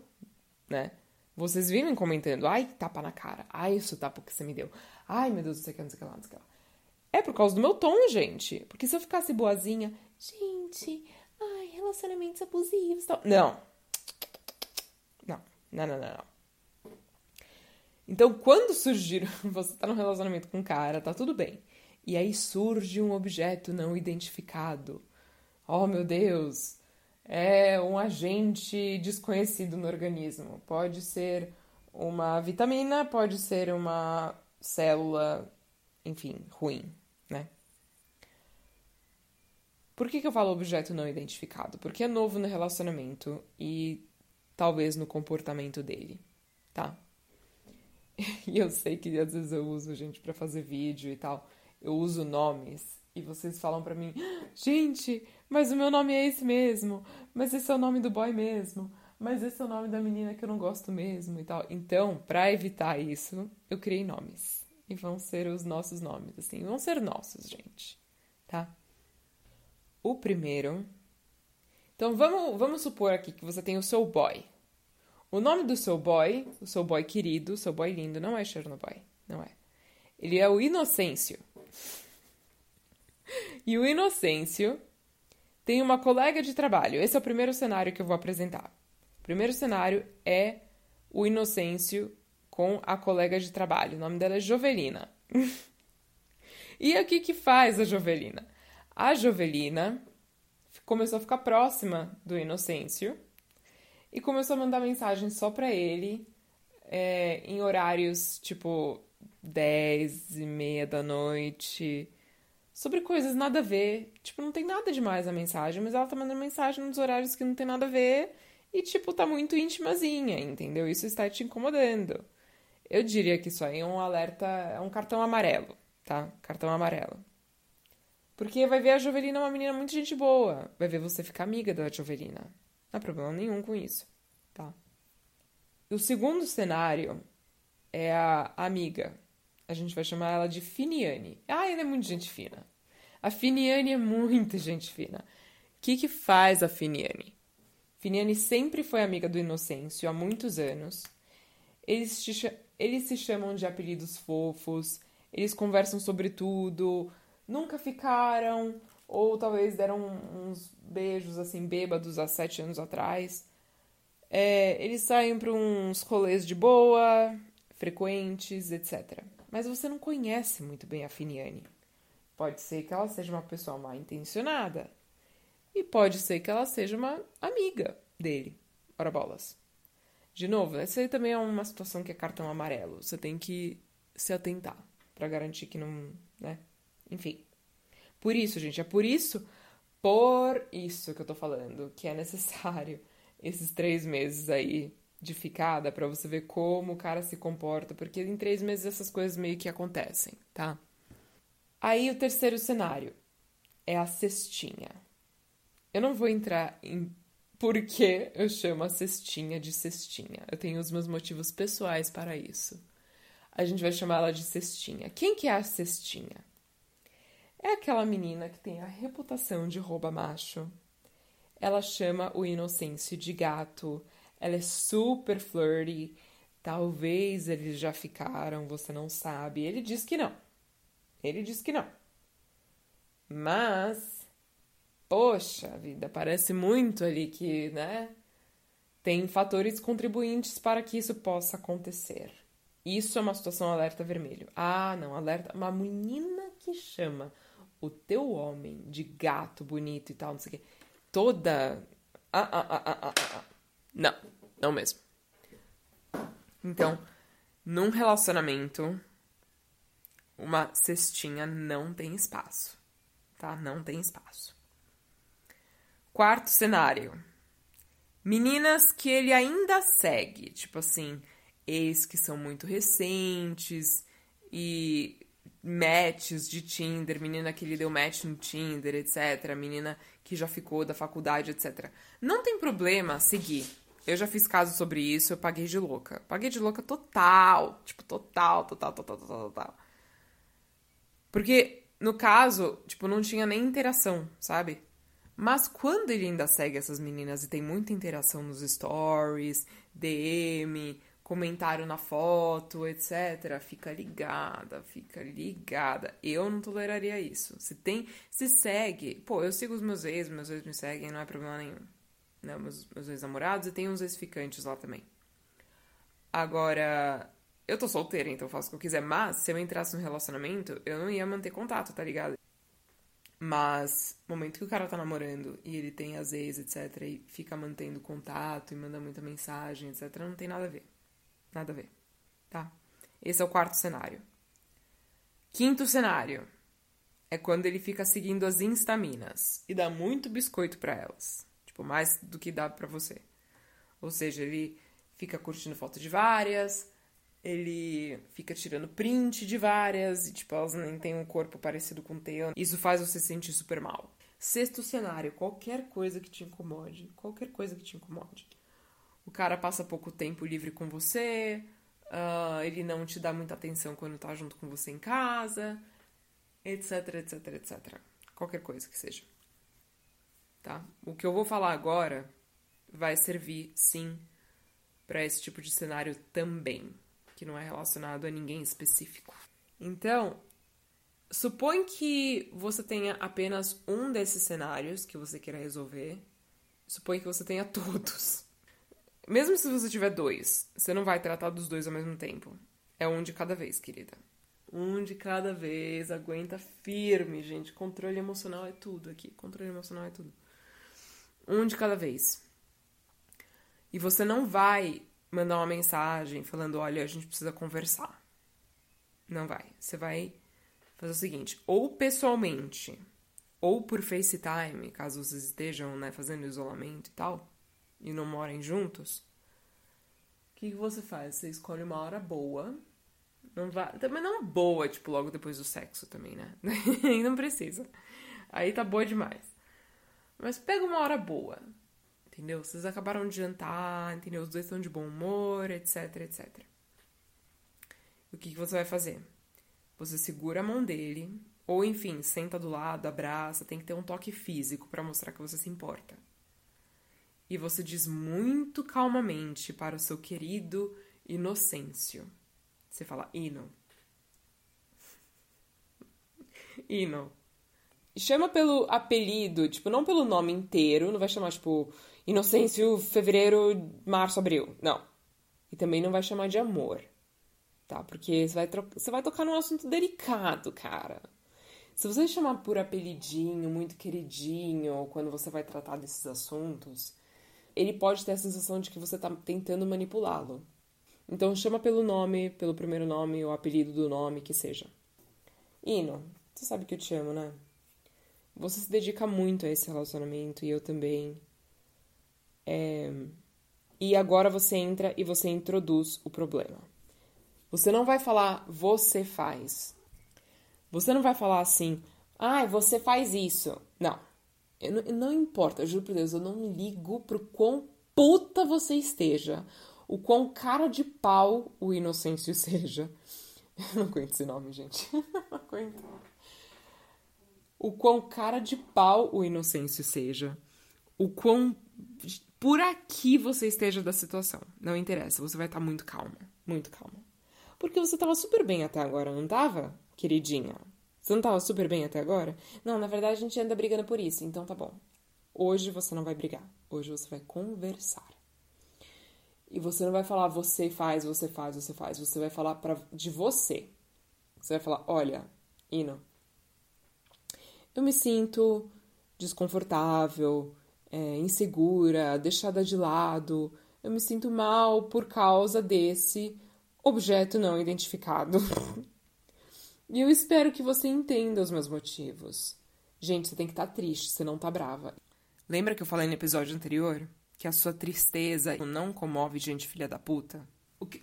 né? Vocês vivem comentando, ai, tapa na cara, ai, isso tapa que você me deu, ai, meu Deus, não sei o que, não sei o que lá, não sei o que lá. É por causa do meu tom, gente. Porque se eu ficasse boazinha, gente, ai, relacionamentos abusivos tal. Não. Não, não, não, não, não. Então, quando surgir, você tá num relacionamento com um cara, tá tudo bem. E aí surge um objeto não identificado. Oh, meu Deus, é um agente desconhecido no organismo. Pode ser uma vitamina, pode ser uma célula, enfim, ruim, né? Por que, que eu falo objeto não identificado? Porque é novo no relacionamento e talvez no comportamento dele, tá? E eu sei que às vezes eu uso gente para fazer vídeo e tal. Eu uso nomes e vocês falam para mim: "Gente, mas o meu nome é esse mesmo, mas esse é o nome do boy mesmo, mas esse é o nome da menina que eu não gosto mesmo e tal. Então, para evitar isso, eu criei nomes. E vão ser os nossos nomes, assim, vão ser nossos, gente, tá? O primeiro. Então, vamos, vamos supor aqui que você tem o seu boy. O nome do seu boy, o seu boy querido, o seu boy lindo, não é Chernobyl, não é. Ele é o Inocêncio. E o Inocêncio tem uma colega de trabalho. Esse é o primeiro cenário que eu vou apresentar. O primeiro cenário é o Inocêncio com a colega de trabalho. O nome dela é Jovelina. e aqui que faz a Jovelina? A Jovelina começou a ficar próxima do Inocêncio e começou a mandar mensagem só para ele é, em horários tipo 10 e meia da noite, sobre coisas nada a ver. Tipo, não tem nada demais a mensagem, mas ela tá mandando mensagem nos horários que não tem nada a ver e, tipo, tá muito íntimazinha, entendeu? Isso está te incomodando. Eu diria que isso aí é um alerta, é um cartão amarelo, tá? Cartão amarelo. Porque vai ver a Jovelina uma menina muito gente boa. Vai ver você ficar amiga da Jovelina. Não há problema nenhum com isso, tá? O segundo cenário é a amiga a gente vai chamar ela de Finiane. Ah, ela é muito gente fina. A Finiane é muito gente fina. O que, que faz a Finiane? Finiane sempre foi amiga do Inocêncio há muitos anos. Eles, eles se chamam de apelidos fofos, eles conversam sobre tudo, nunca ficaram, ou talvez deram uns beijos assim bêbados há sete anos atrás. É, eles saem para uns rolês de boa, frequentes, etc mas você não conhece muito bem a Finiane. Pode ser que ela seja uma pessoa mal intencionada. E pode ser que ela seja uma amiga dele. Ora bolas. De novo, essa aí também é uma situação que é cartão amarelo. Você tem que se atentar para garantir que não, né? Enfim. Por isso, gente, é por isso, por isso que eu tô falando, que é necessário esses três meses aí de ficada para você ver como o cara se comporta, porque em três meses essas coisas meio que acontecem, tá? Aí o terceiro cenário é a cestinha. Eu não vou entrar em por que eu chamo a cestinha de cestinha. Eu tenho os meus motivos pessoais para isso. A gente vai chamar ela de cestinha. Quem que é a cestinha? É aquela menina que tem a reputação de rouba macho. Ela chama o inocêncio de gato ela é super flirty. Talvez eles já ficaram, você não sabe. Ele diz que não. Ele diz que não. Mas, poxa vida, parece muito ali que, né? Tem fatores contribuintes para que isso possa acontecer. Isso é uma situação alerta vermelho. Ah, não, alerta. Uma menina que chama o teu homem de gato bonito e tal, não sei o quê. Toda. Ah, ah, ah, ah, ah, ah. Não, não mesmo. Então, num relacionamento, uma cestinha não tem espaço, tá? Não tem espaço. Quarto cenário. Meninas que ele ainda segue, tipo assim, ex que são muito recentes e matches de Tinder, menina que ele deu match no Tinder, etc. Menina que já ficou da faculdade, etc. Não tem problema seguir. Eu já fiz caso sobre isso, eu paguei de louca. Paguei de louca total. Tipo, total, total, total, total, total. Porque, no caso, tipo, não tinha nem interação, sabe? Mas quando ele ainda segue essas meninas e tem muita interação nos stories, DM, comentário na foto, etc. Fica ligada, fica ligada. Eu não toleraria isso. Se tem, se segue, pô, eu sigo os meus ex, meus ex me seguem, não é problema nenhum. Né, meus, meus ex-namorados e tem uns ex-ficantes lá também. Agora, eu tô solteira, então faço o que eu quiser, mas se eu entrasse no relacionamento, eu não ia manter contato, tá ligado? Mas, no momento que o cara tá namorando e ele tem as ex, etc, e fica mantendo contato e manda muita mensagem, etc, não tem nada a ver. Nada a ver, tá? Esse é o quarto cenário. Quinto cenário é quando ele fica seguindo as instaminas e dá muito biscoito para elas, tipo mais do que dá para você. Ou seja, ele fica curtindo foto de várias, ele fica tirando print de várias e tipo elas nem têm um corpo parecido com o teu. Isso faz você se sentir super mal. Sexto cenário, qualquer coisa que te incomode, qualquer coisa que te incomode o cara passa pouco tempo livre com você, uh, ele não te dá muita atenção quando tá junto com você em casa, etc, etc, etc. Qualquer coisa que seja. Tá? O que eu vou falar agora vai servir, sim, para esse tipo de cenário também, que não é relacionado a ninguém específico. Então, supõe que você tenha apenas um desses cenários que você queira resolver. Supõe que você tenha todos. Mesmo se você tiver dois, você não vai tratar dos dois ao mesmo tempo. É um de cada vez, querida. Um de cada vez, aguenta firme, gente. Controle emocional é tudo aqui. Controle emocional é tudo. Um de cada vez. E você não vai mandar uma mensagem falando: olha, a gente precisa conversar. Não vai. Você vai fazer o seguinte: ou pessoalmente, ou por FaceTime, caso vocês estejam né, fazendo isolamento e tal e não morem juntos, o que, que você faz? Você escolhe uma hora boa. Não vai, também não é boa, tipo, logo depois do sexo também, né? Não precisa. Aí tá boa demais. Mas pega uma hora boa. Entendeu? Vocês acabaram de jantar, entendeu? Os dois estão de bom humor, etc, etc. O que, que você vai fazer? Você segura a mão dele, ou enfim, senta do lado, abraça, tem que ter um toque físico para mostrar que você se importa e você diz muito calmamente para o seu querido Inocêncio. Você fala Ino. Ino. Chama pelo apelido, tipo, não pelo nome inteiro, não vai chamar, tipo, Inocêncio, Fevereiro, Março, Abril. Não. E também não vai chamar de amor, tá? Porque você vai, você vai tocar num assunto delicado, cara. Se você chamar por apelidinho, muito queridinho, quando você vai tratar desses assuntos, ele pode ter a sensação de que você está tentando manipulá-lo. Então chama pelo nome, pelo primeiro nome ou apelido do nome, que seja. Ino, você sabe que eu te amo, né? Você se dedica muito a esse relacionamento e eu também. É... E agora você entra e você introduz o problema. Você não vai falar você faz. Você não vai falar assim, ah, você faz isso. Não. Não, não importa, eu juro por Deus, eu não ligo pro quão puta você esteja, o quão cara de pau o Inocêncio seja. Eu não aguento esse nome, gente. Não aguento. O quão cara de pau o Inocêncio seja. O quão por aqui você esteja da situação. Não interessa, você vai estar muito calma. Muito calma. Porque você estava super bem até agora, não estava, queridinha? Você não tava super bem até agora? Não, na verdade a gente anda brigando por isso, então tá bom. Hoje você não vai brigar. Hoje você vai conversar. E você não vai falar você faz, você faz, você faz. Você vai falar pra, de você. Você vai falar: olha, Ino, eu me sinto desconfortável, é, insegura, deixada de lado. Eu me sinto mal por causa desse objeto não identificado. E eu espero que você entenda os meus motivos. Gente, você tem que estar tá triste, você não tá brava. Lembra que eu falei no episódio anterior que a sua tristeza não comove gente filha da puta?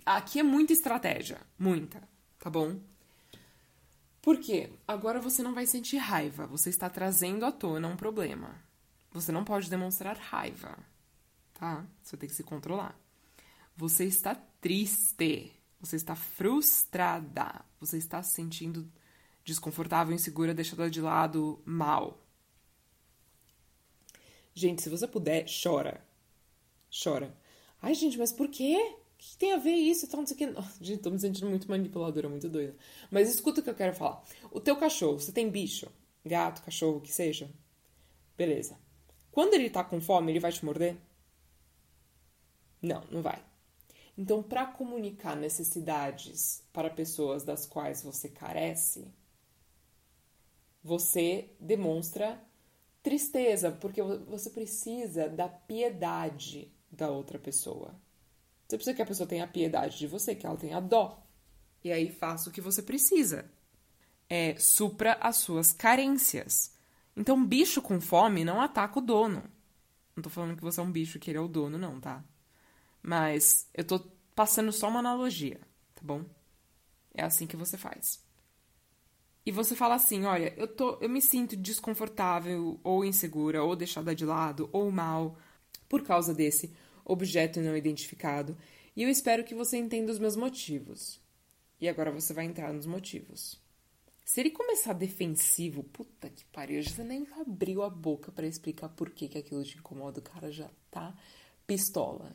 Aqui é muita estratégia, muita, tá bom? Por quê? Agora você não vai sentir raiva, você está trazendo à tona um problema. Você não pode demonstrar raiva, tá? Você tem que se controlar. Você está triste, você está frustrada, você está se sentindo desconfortável, insegura, deixada de lado, mal. Gente, se você puder, chora. Chora. Ai, gente, mas por quê? O que tem a ver isso? Então, não sei o que. gente, tô me sentindo muito manipuladora, muito doida. Mas escuta o que eu quero falar. O teu cachorro, você tem bicho? Gato, cachorro, o que seja? Beleza. Quando ele tá com fome, ele vai te morder? Não, não vai. Então, para comunicar necessidades para pessoas das quais você carece, você demonstra tristeza, porque você precisa da piedade da outra pessoa. Você precisa que a pessoa tenha piedade de você, que ela tenha dó. E aí faça o que você precisa. É, supra as suas carências. Então, bicho com fome não ataca o dono. Não tô falando que você é um bicho que ele é o dono, não, tá? Mas eu tô passando só uma analogia, tá bom? É assim que você faz. E você fala assim: olha, eu, tô, eu me sinto desconfortável, ou insegura, ou deixada de lado, ou mal, por causa desse objeto não identificado, e eu espero que você entenda os meus motivos. E agora você vai entrar nos motivos. Se ele começar defensivo, puta que pariu, você nem abriu a boca para explicar por que, que aquilo te incomoda, o cara já tá pistola.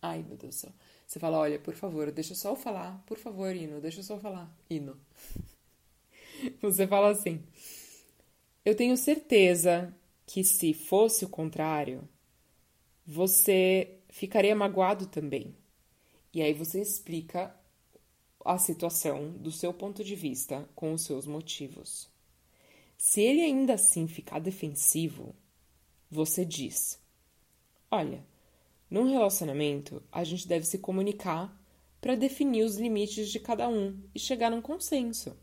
Ai, meu Deus do céu. Você fala, olha, por favor, deixa só eu falar. Por favor, Ino, deixa só eu falar. Ino. Você fala assim: Eu tenho certeza que se fosse o contrário, você ficaria magoado também. E aí você explica a situação do seu ponto de vista com os seus motivos. Se ele ainda assim ficar defensivo, você diz: Olha, num relacionamento a gente deve se comunicar para definir os limites de cada um e chegar num consenso.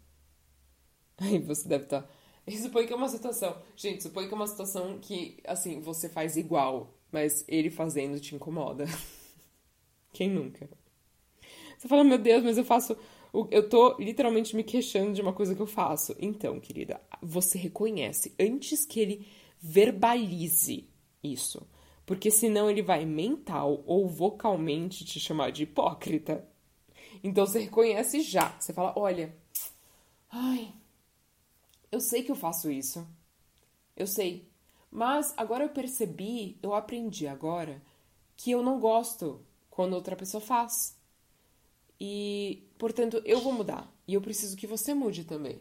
Aí você deve estar. Tá... Supõe que é uma situação. Gente, supõe que é uma situação que, assim, você faz igual, mas ele fazendo te incomoda. Quem nunca? Você fala, meu Deus, mas eu faço. Eu tô literalmente me queixando de uma coisa que eu faço. Então, querida, você reconhece antes que ele verbalize isso. Porque senão ele vai mental ou vocalmente te chamar de hipócrita. Então você reconhece já. Você fala: olha, ai, eu sei que eu faço isso. Eu sei. Mas agora eu percebi, eu aprendi agora, que eu não gosto quando outra pessoa faz. E, portanto, eu vou mudar. E eu preciso que você mude também.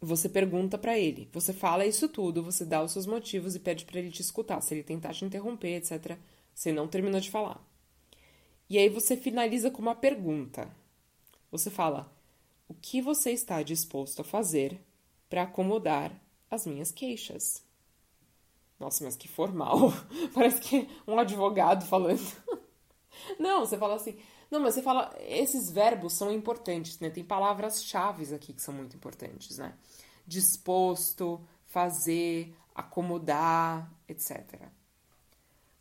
Você pergunta para ele, você fala isso tudo, você dá os seus motivos e pede para ele te escutar. Se ele tentar te interromper, etc., você não terminou de falar. E aí você finaliza com uma pergunta. Você fala: o que você está disposto a fazer para acomodar as minhas queixas? Nossa, mas que formal. Parece que um advogado falando. Não, você fala assim. Não, mas você fala. Esses verbos são importantes, né? Tem palavras-chave aqui que são muito importantes, né? Disposto, fazer, acomodar, etc.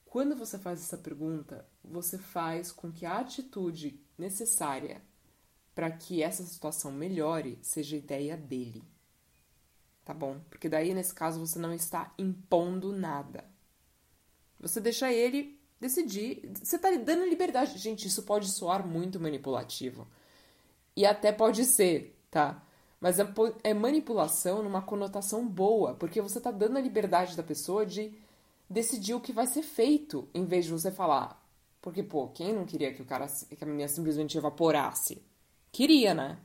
Quando você faz essa pergunta, você faz com que a atitude necessária para que essa situação melhore seja ideia dele. Tá bom? Porque daí, nesse caso, você não está impondo nada. Você deixa ele decidir. Você está dando liberdade. Gente, isso pode soar muito manipulativo. E até pode ser, tá? Mas é, é manipulação numa conotação boa, porque você está dando a liberdade da pessoa de decidir o que vai ser feito, em vez de você falar. Porque, pô, quem não queria que o cara, que a menina simplesmente evaporasse? Queria, né?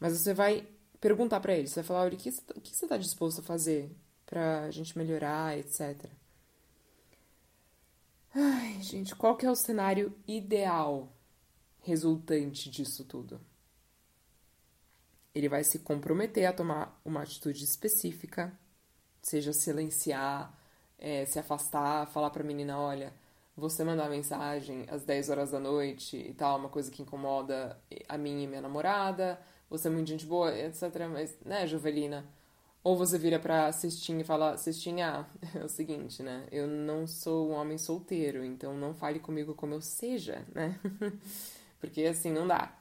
Mas você vai perguntar para ele, você vai falar, que, o que você tá disposto a fazer pra gente melhorar, etc. Ai, gente, qual que é o cenário ideal resultante disso tudo? Ele vai se comprometer a tomar uma atitude específica, seja silenciar, é, se afastar, falar pra menina, olha, você mandar mensagem às 10 horas da noite e tal, uma coisa que incomoda a mim e minha namorada, você é muito gente boa, etc. Mas, né, Jovelina? Ou você vira pra cestinha e fala: Cestinha, é o seguinte, né? Eu não sou um homem solteiro, então não fale comigo como eu seja, né? Porque assim não dá.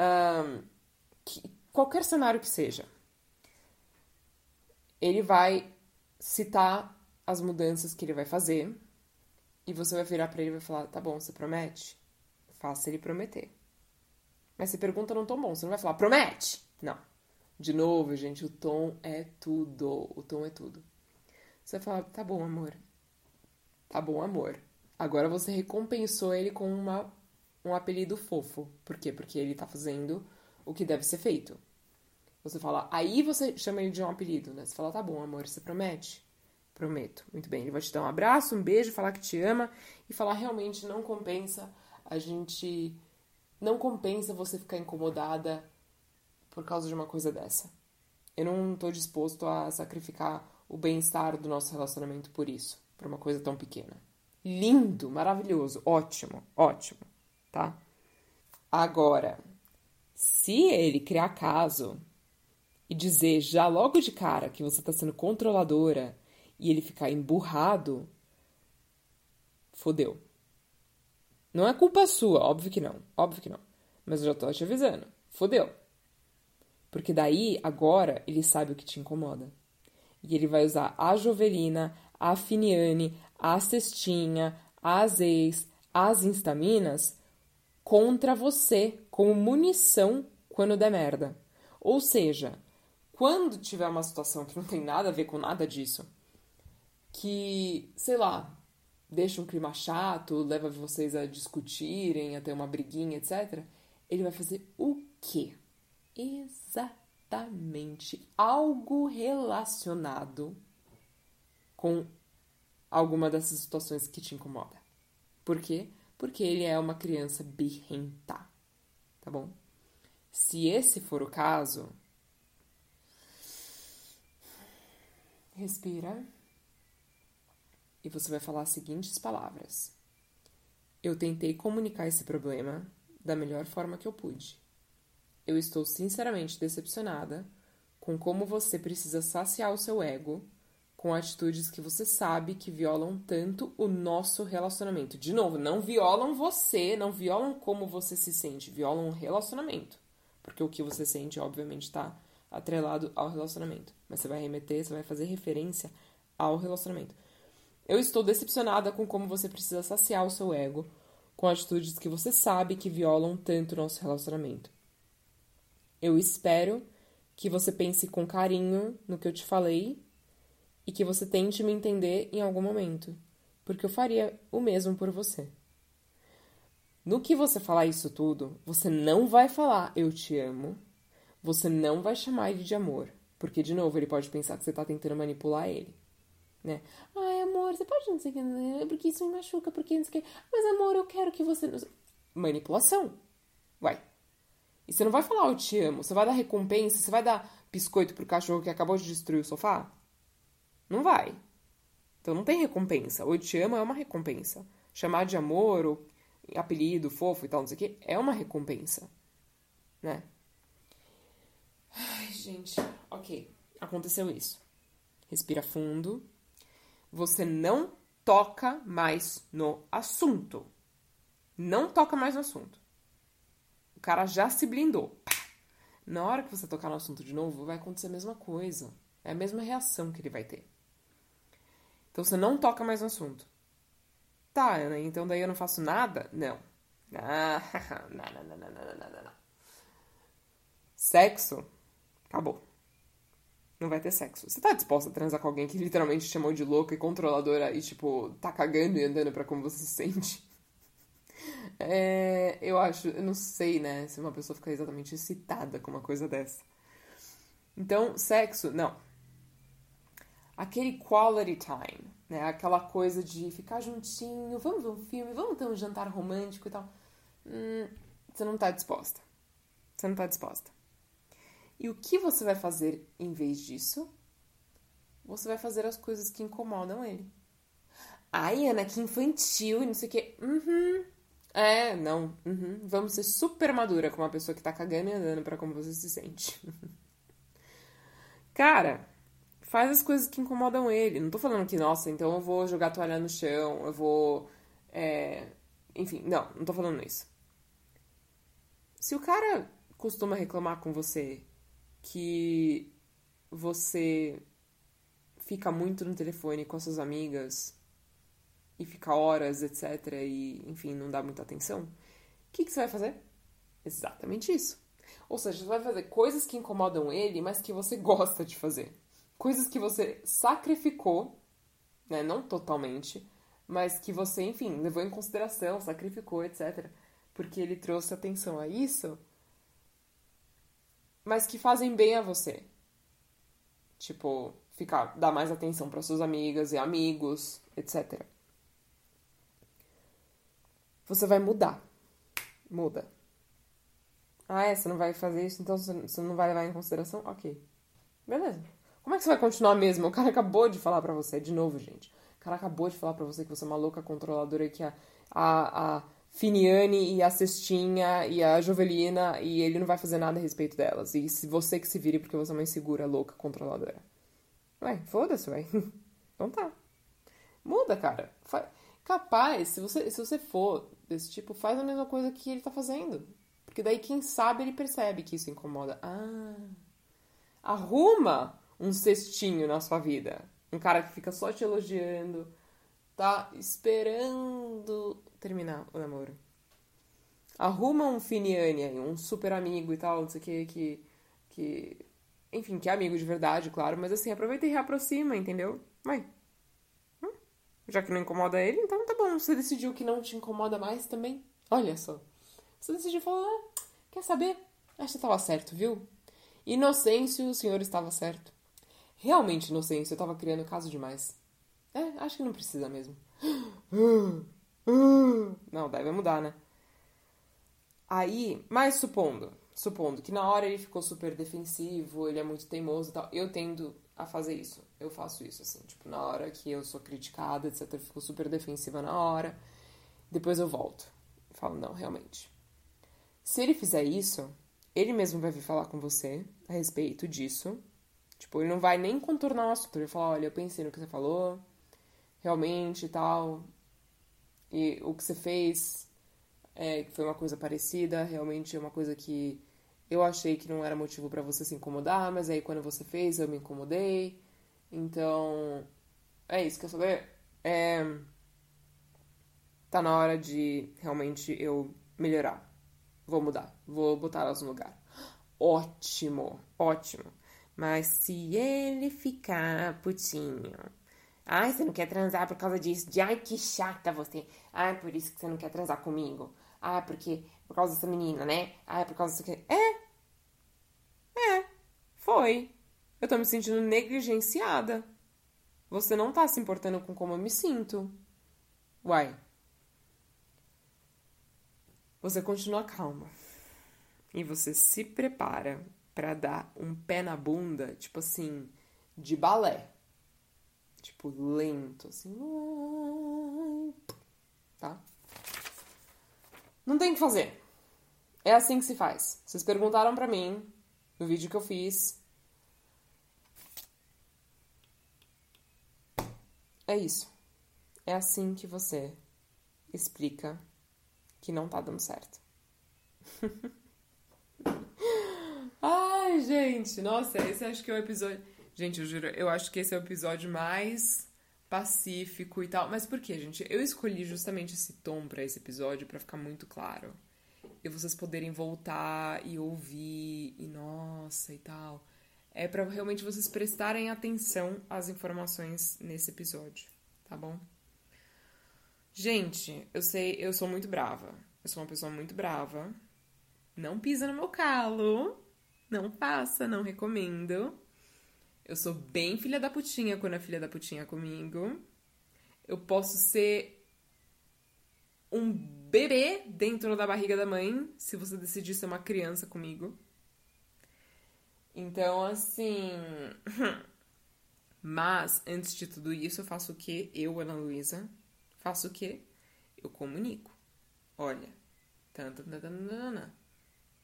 Um, que, qualquer cenário que seja, ele vai citar as mudanças que ele vai fazer e você vai virar para ele e vai falar: tá bom, você promete? Faça ele prometer. Mas você pergunta num tom bom, você não vai falar: promete! Não. De novo, gente, o tom é tudo. O tom é tudo. Você vai falar: tá bom, amor. Tá bom, amor. Agora você recompensou ele com uma, um apelido fofo. Por quê? Porque ele tá fazendo o que deve ser feito. Você fala, aí você chama ele de um apelido, né? Você fala, tá bom, amor, você promete? Prometo. Muito bem. Ele vai te dar um abraço, um beijo, falar que te ama e falar realmente não compensa a gente. Não compensa você ficar incomodada por causa de uma coisa dessa. Eu não tô disposto a sacrificar o bem-estar do nosso relacionamento por isso, por uma coisa tão pequena. Lindo, maravilhoso, ótimo, ótimo, tá? Agora, se ele criar caso e dizer já logo de cara que você está sendo controladora e ele ficar emburrado, fodeu. Não é culpa sua, óbvio que não, óbvio que não. Mas eu já tô te avisando, fodeu. Porque daí, agora, ele sabe o que te incomoda. E ele vai usar a Jovelina, a Finiane, a Cestinha, as ex, as instaminas contra você, como munição quando der merda. Ou seja, quando tiver uma situação que não tem nada a ver com nada disso, que, sei lá, deixa um clima chato, leva vocês a discutirem, a ter uma briguinha, etc., ele vai fazer o quê? Exatamente algo relacionado com alguma dessas situações que te incomoda. Por quê? Porque ele é uma criança birrenta, tá bom? Se esse for o caso, Respira. E você vai falar as seguintes palavras: Eu tentei comunicar esse problema da melhor forma que eu pude. Eu estou sinceramente decepcionada com como você precisa saciar o seu ego com atitudes que você sabe que violam tanto o nosso relacionamento. De novo, não violam você, não violam como você se sente, violam o relacionamento. Porque o que você sente, obviamente, está atrelado ao relacionamento. Mas você vai remeter, você vai fazer referência ao relacionamento. Eu estou decepcionada com como você precisa saciar o seu ego com atitudes que você sabe que violam tanto o nosso relacionamento. Eu espero que você pense com carinho no que eu te falei e que você tente me entender em algum momento, porque eu faria o mesmo por você. No que você falar isso tudo, você não vai falar eu te amo, você não vai chamar ele de amor. Porque, de novo, ele pode pensar que você tá tentando manipular ele. Né? Ai, amor, você pode não sei o que, né? porque isso me machuca, porque não sei o que. Mas, amor, eu quero que você. Manipulação. Vai. E você não vai falar eu te amo. Você vai dar recompensa, você vai dar biscoito pro cachorro que acabou de destruir o sofá? Não vai. Então não tem recompensa. O eu te amo é uma recompensa. Chamar de amor ou apelido fofo e tal, não sei o que, é uma recompensa. Né? Ai, gente. Ok, aconteceu isso. Respira fundo. Você não toca mais no assunto. Não toca mais no assunto. O cara já se blindou. Na hora que você tocar no assunto de novo, vai acontecer a mesma coisa. É a mesma reação que ele vai ter. Então você não toca mais no assunto. Tá, então daí eu não faço nada? Não. Ah, não, não, não, não, não, não, não. Sexo Acabou. Não vai ter sexo. Você tá disposta a transar com alguém que literalmente te chamou de louca e controladora e, tipo, tá cagando e andando pra como você se sente? É, eu acho, eu não sei, né, se uma pessoa fica exatamente excitada com uma coisa dessa. Então, sexo, não. Aquele quality time, né, aquela coisa de ficar juntinho, vamos ver um filme, vamos ter um jantar romântico e tal. Hum, você não tá disposta. Você não tá disposta. E o que você vai fazer em vez disso? Você vai fazer as coisas que incomodam ele. Ai, Ana, que infantil e não sei o quê. Uhum. É, não. Uhum. Vamos ser super madura com uma pessoa que tá cagando e andando pra como você se sente. Cara, faz as coisas que incomodam ele. Não tô falando que, nossa, então eu vou jogar toalha no chão, eu vou. É... Enfim, não, não tô falando isso. Se o cara costuma reclamar com você que você fica muito no telefone com as suas amigas e fica horas, etc., e, enfim, não dá muita atenção, o que, que você vai fazer? Exatamente isso. Ou seja, você vai fazer coisas que incomodam ele, mas que você gosta de fazer. Coisas que você sacrificou, né? Não totalmente, mas que você, enfim, levou em consideração, sacrificou, etc. Porque ele trouxe atenção a isso, mas que fazem bem a você. Tipo, ficar, dar mais atenção para suas amigas e amigos, etc. Você vai mudar. Muda. Ah, é? Você não vai fazer isso, então você não vai levar em consideração? Ok. Beleza. Como é que você vai continuar mesmo? O cara acabou de falar pra você, de novo, gente. O cara acabou de falar pra você que você é uma louca controladora e que a, a, a Finiane e a Cestinha e a Jovelina e ele não vai fazer nada a respeito delas. E se você que se vire porque você é uma insegura, louca, controladora. Ué, foda-se, ué. Então tá. Muda, cara. Capaz, se você, se você for desse tipo, faz a mesma coisa que ele tá fazendo. Porque daí, quem sabe, ele percebe que isso incomoda. Ah. Arruma um cestinho na sua vida. Um cara que fica só te elogiando, tá esperando terminar o namoro. Arruma um Finiane aí, um super amigo e tal, não sei o que, que, que. Enfim, que é amigo de verdade, claro, mas assim, aproveita e reaproxima, entendeu? Vai. Já que não incomoda ele, então tá bom. Você decidiu que não te incomoda mais também. Olha só. Você decidiu falar, ah, quer saber? Acho que tava certo, viu? Inocêncio, o senhor estava certo. Realmente, Inocêncio, eu tava criando caso demais. É, acho que não precisa mesmo. Não, deve mudar, né? Aí, mas supondo, supondo que na hora ele ficou super defensivo, ele é muito teimoso e tal, eu tendo a fazer isso. Eu faço isso, assim, tipo, na hora que eu sou criticada, etc, eu fico super defensiva na hora. Depois eu volto. Falo, não, realmente. Se ele fizer isso, ele mesmo vai vir falar com você a respeito disso. Tipo, ele não vai nem contornar o assunto. Ele vai falar, olha, eu pensei no que você falou, realmente e tal. E o que você fez é, foi uma coisa parecida, realmente é uma coisa que eu achei que não era motivo para você se incomodar, mas aí quando você fez eu me incomodei. Então, é isso, quer saber? É, tá na hora de realmente eu melhorar. Vou mudar. Vou botar elas no lugar. Ótimo, ótimo. Mas se ele ficar putinho. Ai, você não quer transar por causa disso. De ai, que chata você. Ai, por isso que você não quer transar comigo. Ah, porque por causa dessa menina, né? Ah, por causa disso aqui. É. É. Foi. Eu tô me sentindo negligenciada. Você não tá se importando com como eu me sinto. Uai, você continua calma. E você se prepara para dar um pé na bunda, tipo assim, de balé. Tipo, lento, assim. Tá? Não tem o que fazer. É assim que se faz. Vocês perguntaram pra mim no vídeo que eu fiz. É isso. É assim que você explica que não tá dando certo. Ai, gente, nossa, esse acho que é o episódio. Gente, eu juro, eu acho que esse é o episódio mais pacífico e tal. Mas por quê, gente? Eu escolhi justamente esse tom para esse episódio para ficar muito claro. E vocês poderem voltar e ouvir e nossa e tal. É para realmente vocês prestarem atenção às informações nesse episódio, tá bom? Gente, eu sei, eu sou muito brava. Eu sou uma pessoa muito brava. Não pisa no meu calo. Não faça, não recomendo. Eu sou bem filha da putinha quando é filha da putinha comigo. Eu posso ser um bebê dentro da barriga da mãe se você decidir ser uma criança comigo. Então, assim. Mas, antes de tudo isso, eu faço o quê? Eu, Ana Luísa, faço o quê? Eu comunico. Olha,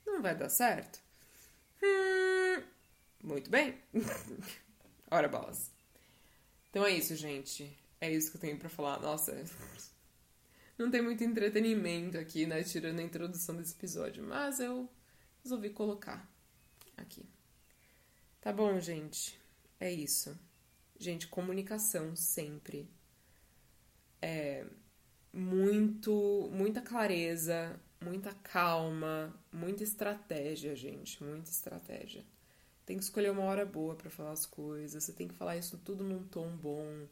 não vai dar certo? Hum, Muito bem. Ora bolas. Então é isso, gente. É isso que eu tenho para falar. Nossa, não tem muito entretenimento aqui, né? Tirando a introdução desse episódio. Mas eu resolvi colocar aqui. Tá bom, gente. É isso. Gente, comunicação sempre. É muito, muita clareza, muita calma, muita estratégia, gente, muita estratégia. Tem que escolher uma hora boa para falar as coisas, você tem que falar isso tudo num tom bom.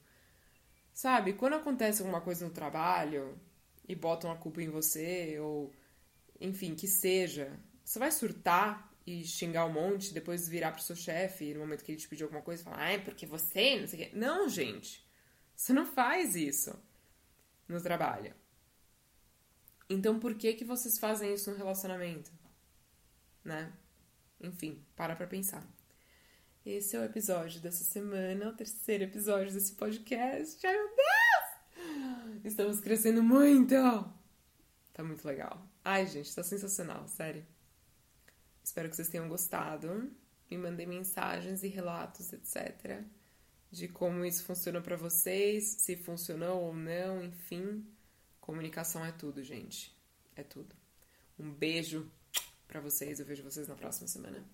Sabe, quando acontece alguma coisa no trabalho e botam a culpa em você, ou enfim, que seja, você vai surtar e xingar um monte, depois virar pro seu chefe no momento que ele te pediu alguma coisa falar, ai, porque você, não sei o quê. Não, gente, você não faz isso no trabalho. Então por que que vocês fazem isso no relacionamento? Né? Enfim, para pra pensar. Esse é o episódio dessa semana, o terceiro episódio desse podcast. Ai, meu Deus! Estamos crescendo muito! Tá muito legal. Ai, gente, tá sensacional, sério. Espero que vocês tenham gostado. Me mandem mensagens e relatos, etc de como isso funciona para vocês, se funcionou ou não, enfim. Comunicação é tudo, gente. É tudo. Um beijo para vocês. Eu vejo vocês na próxima semana.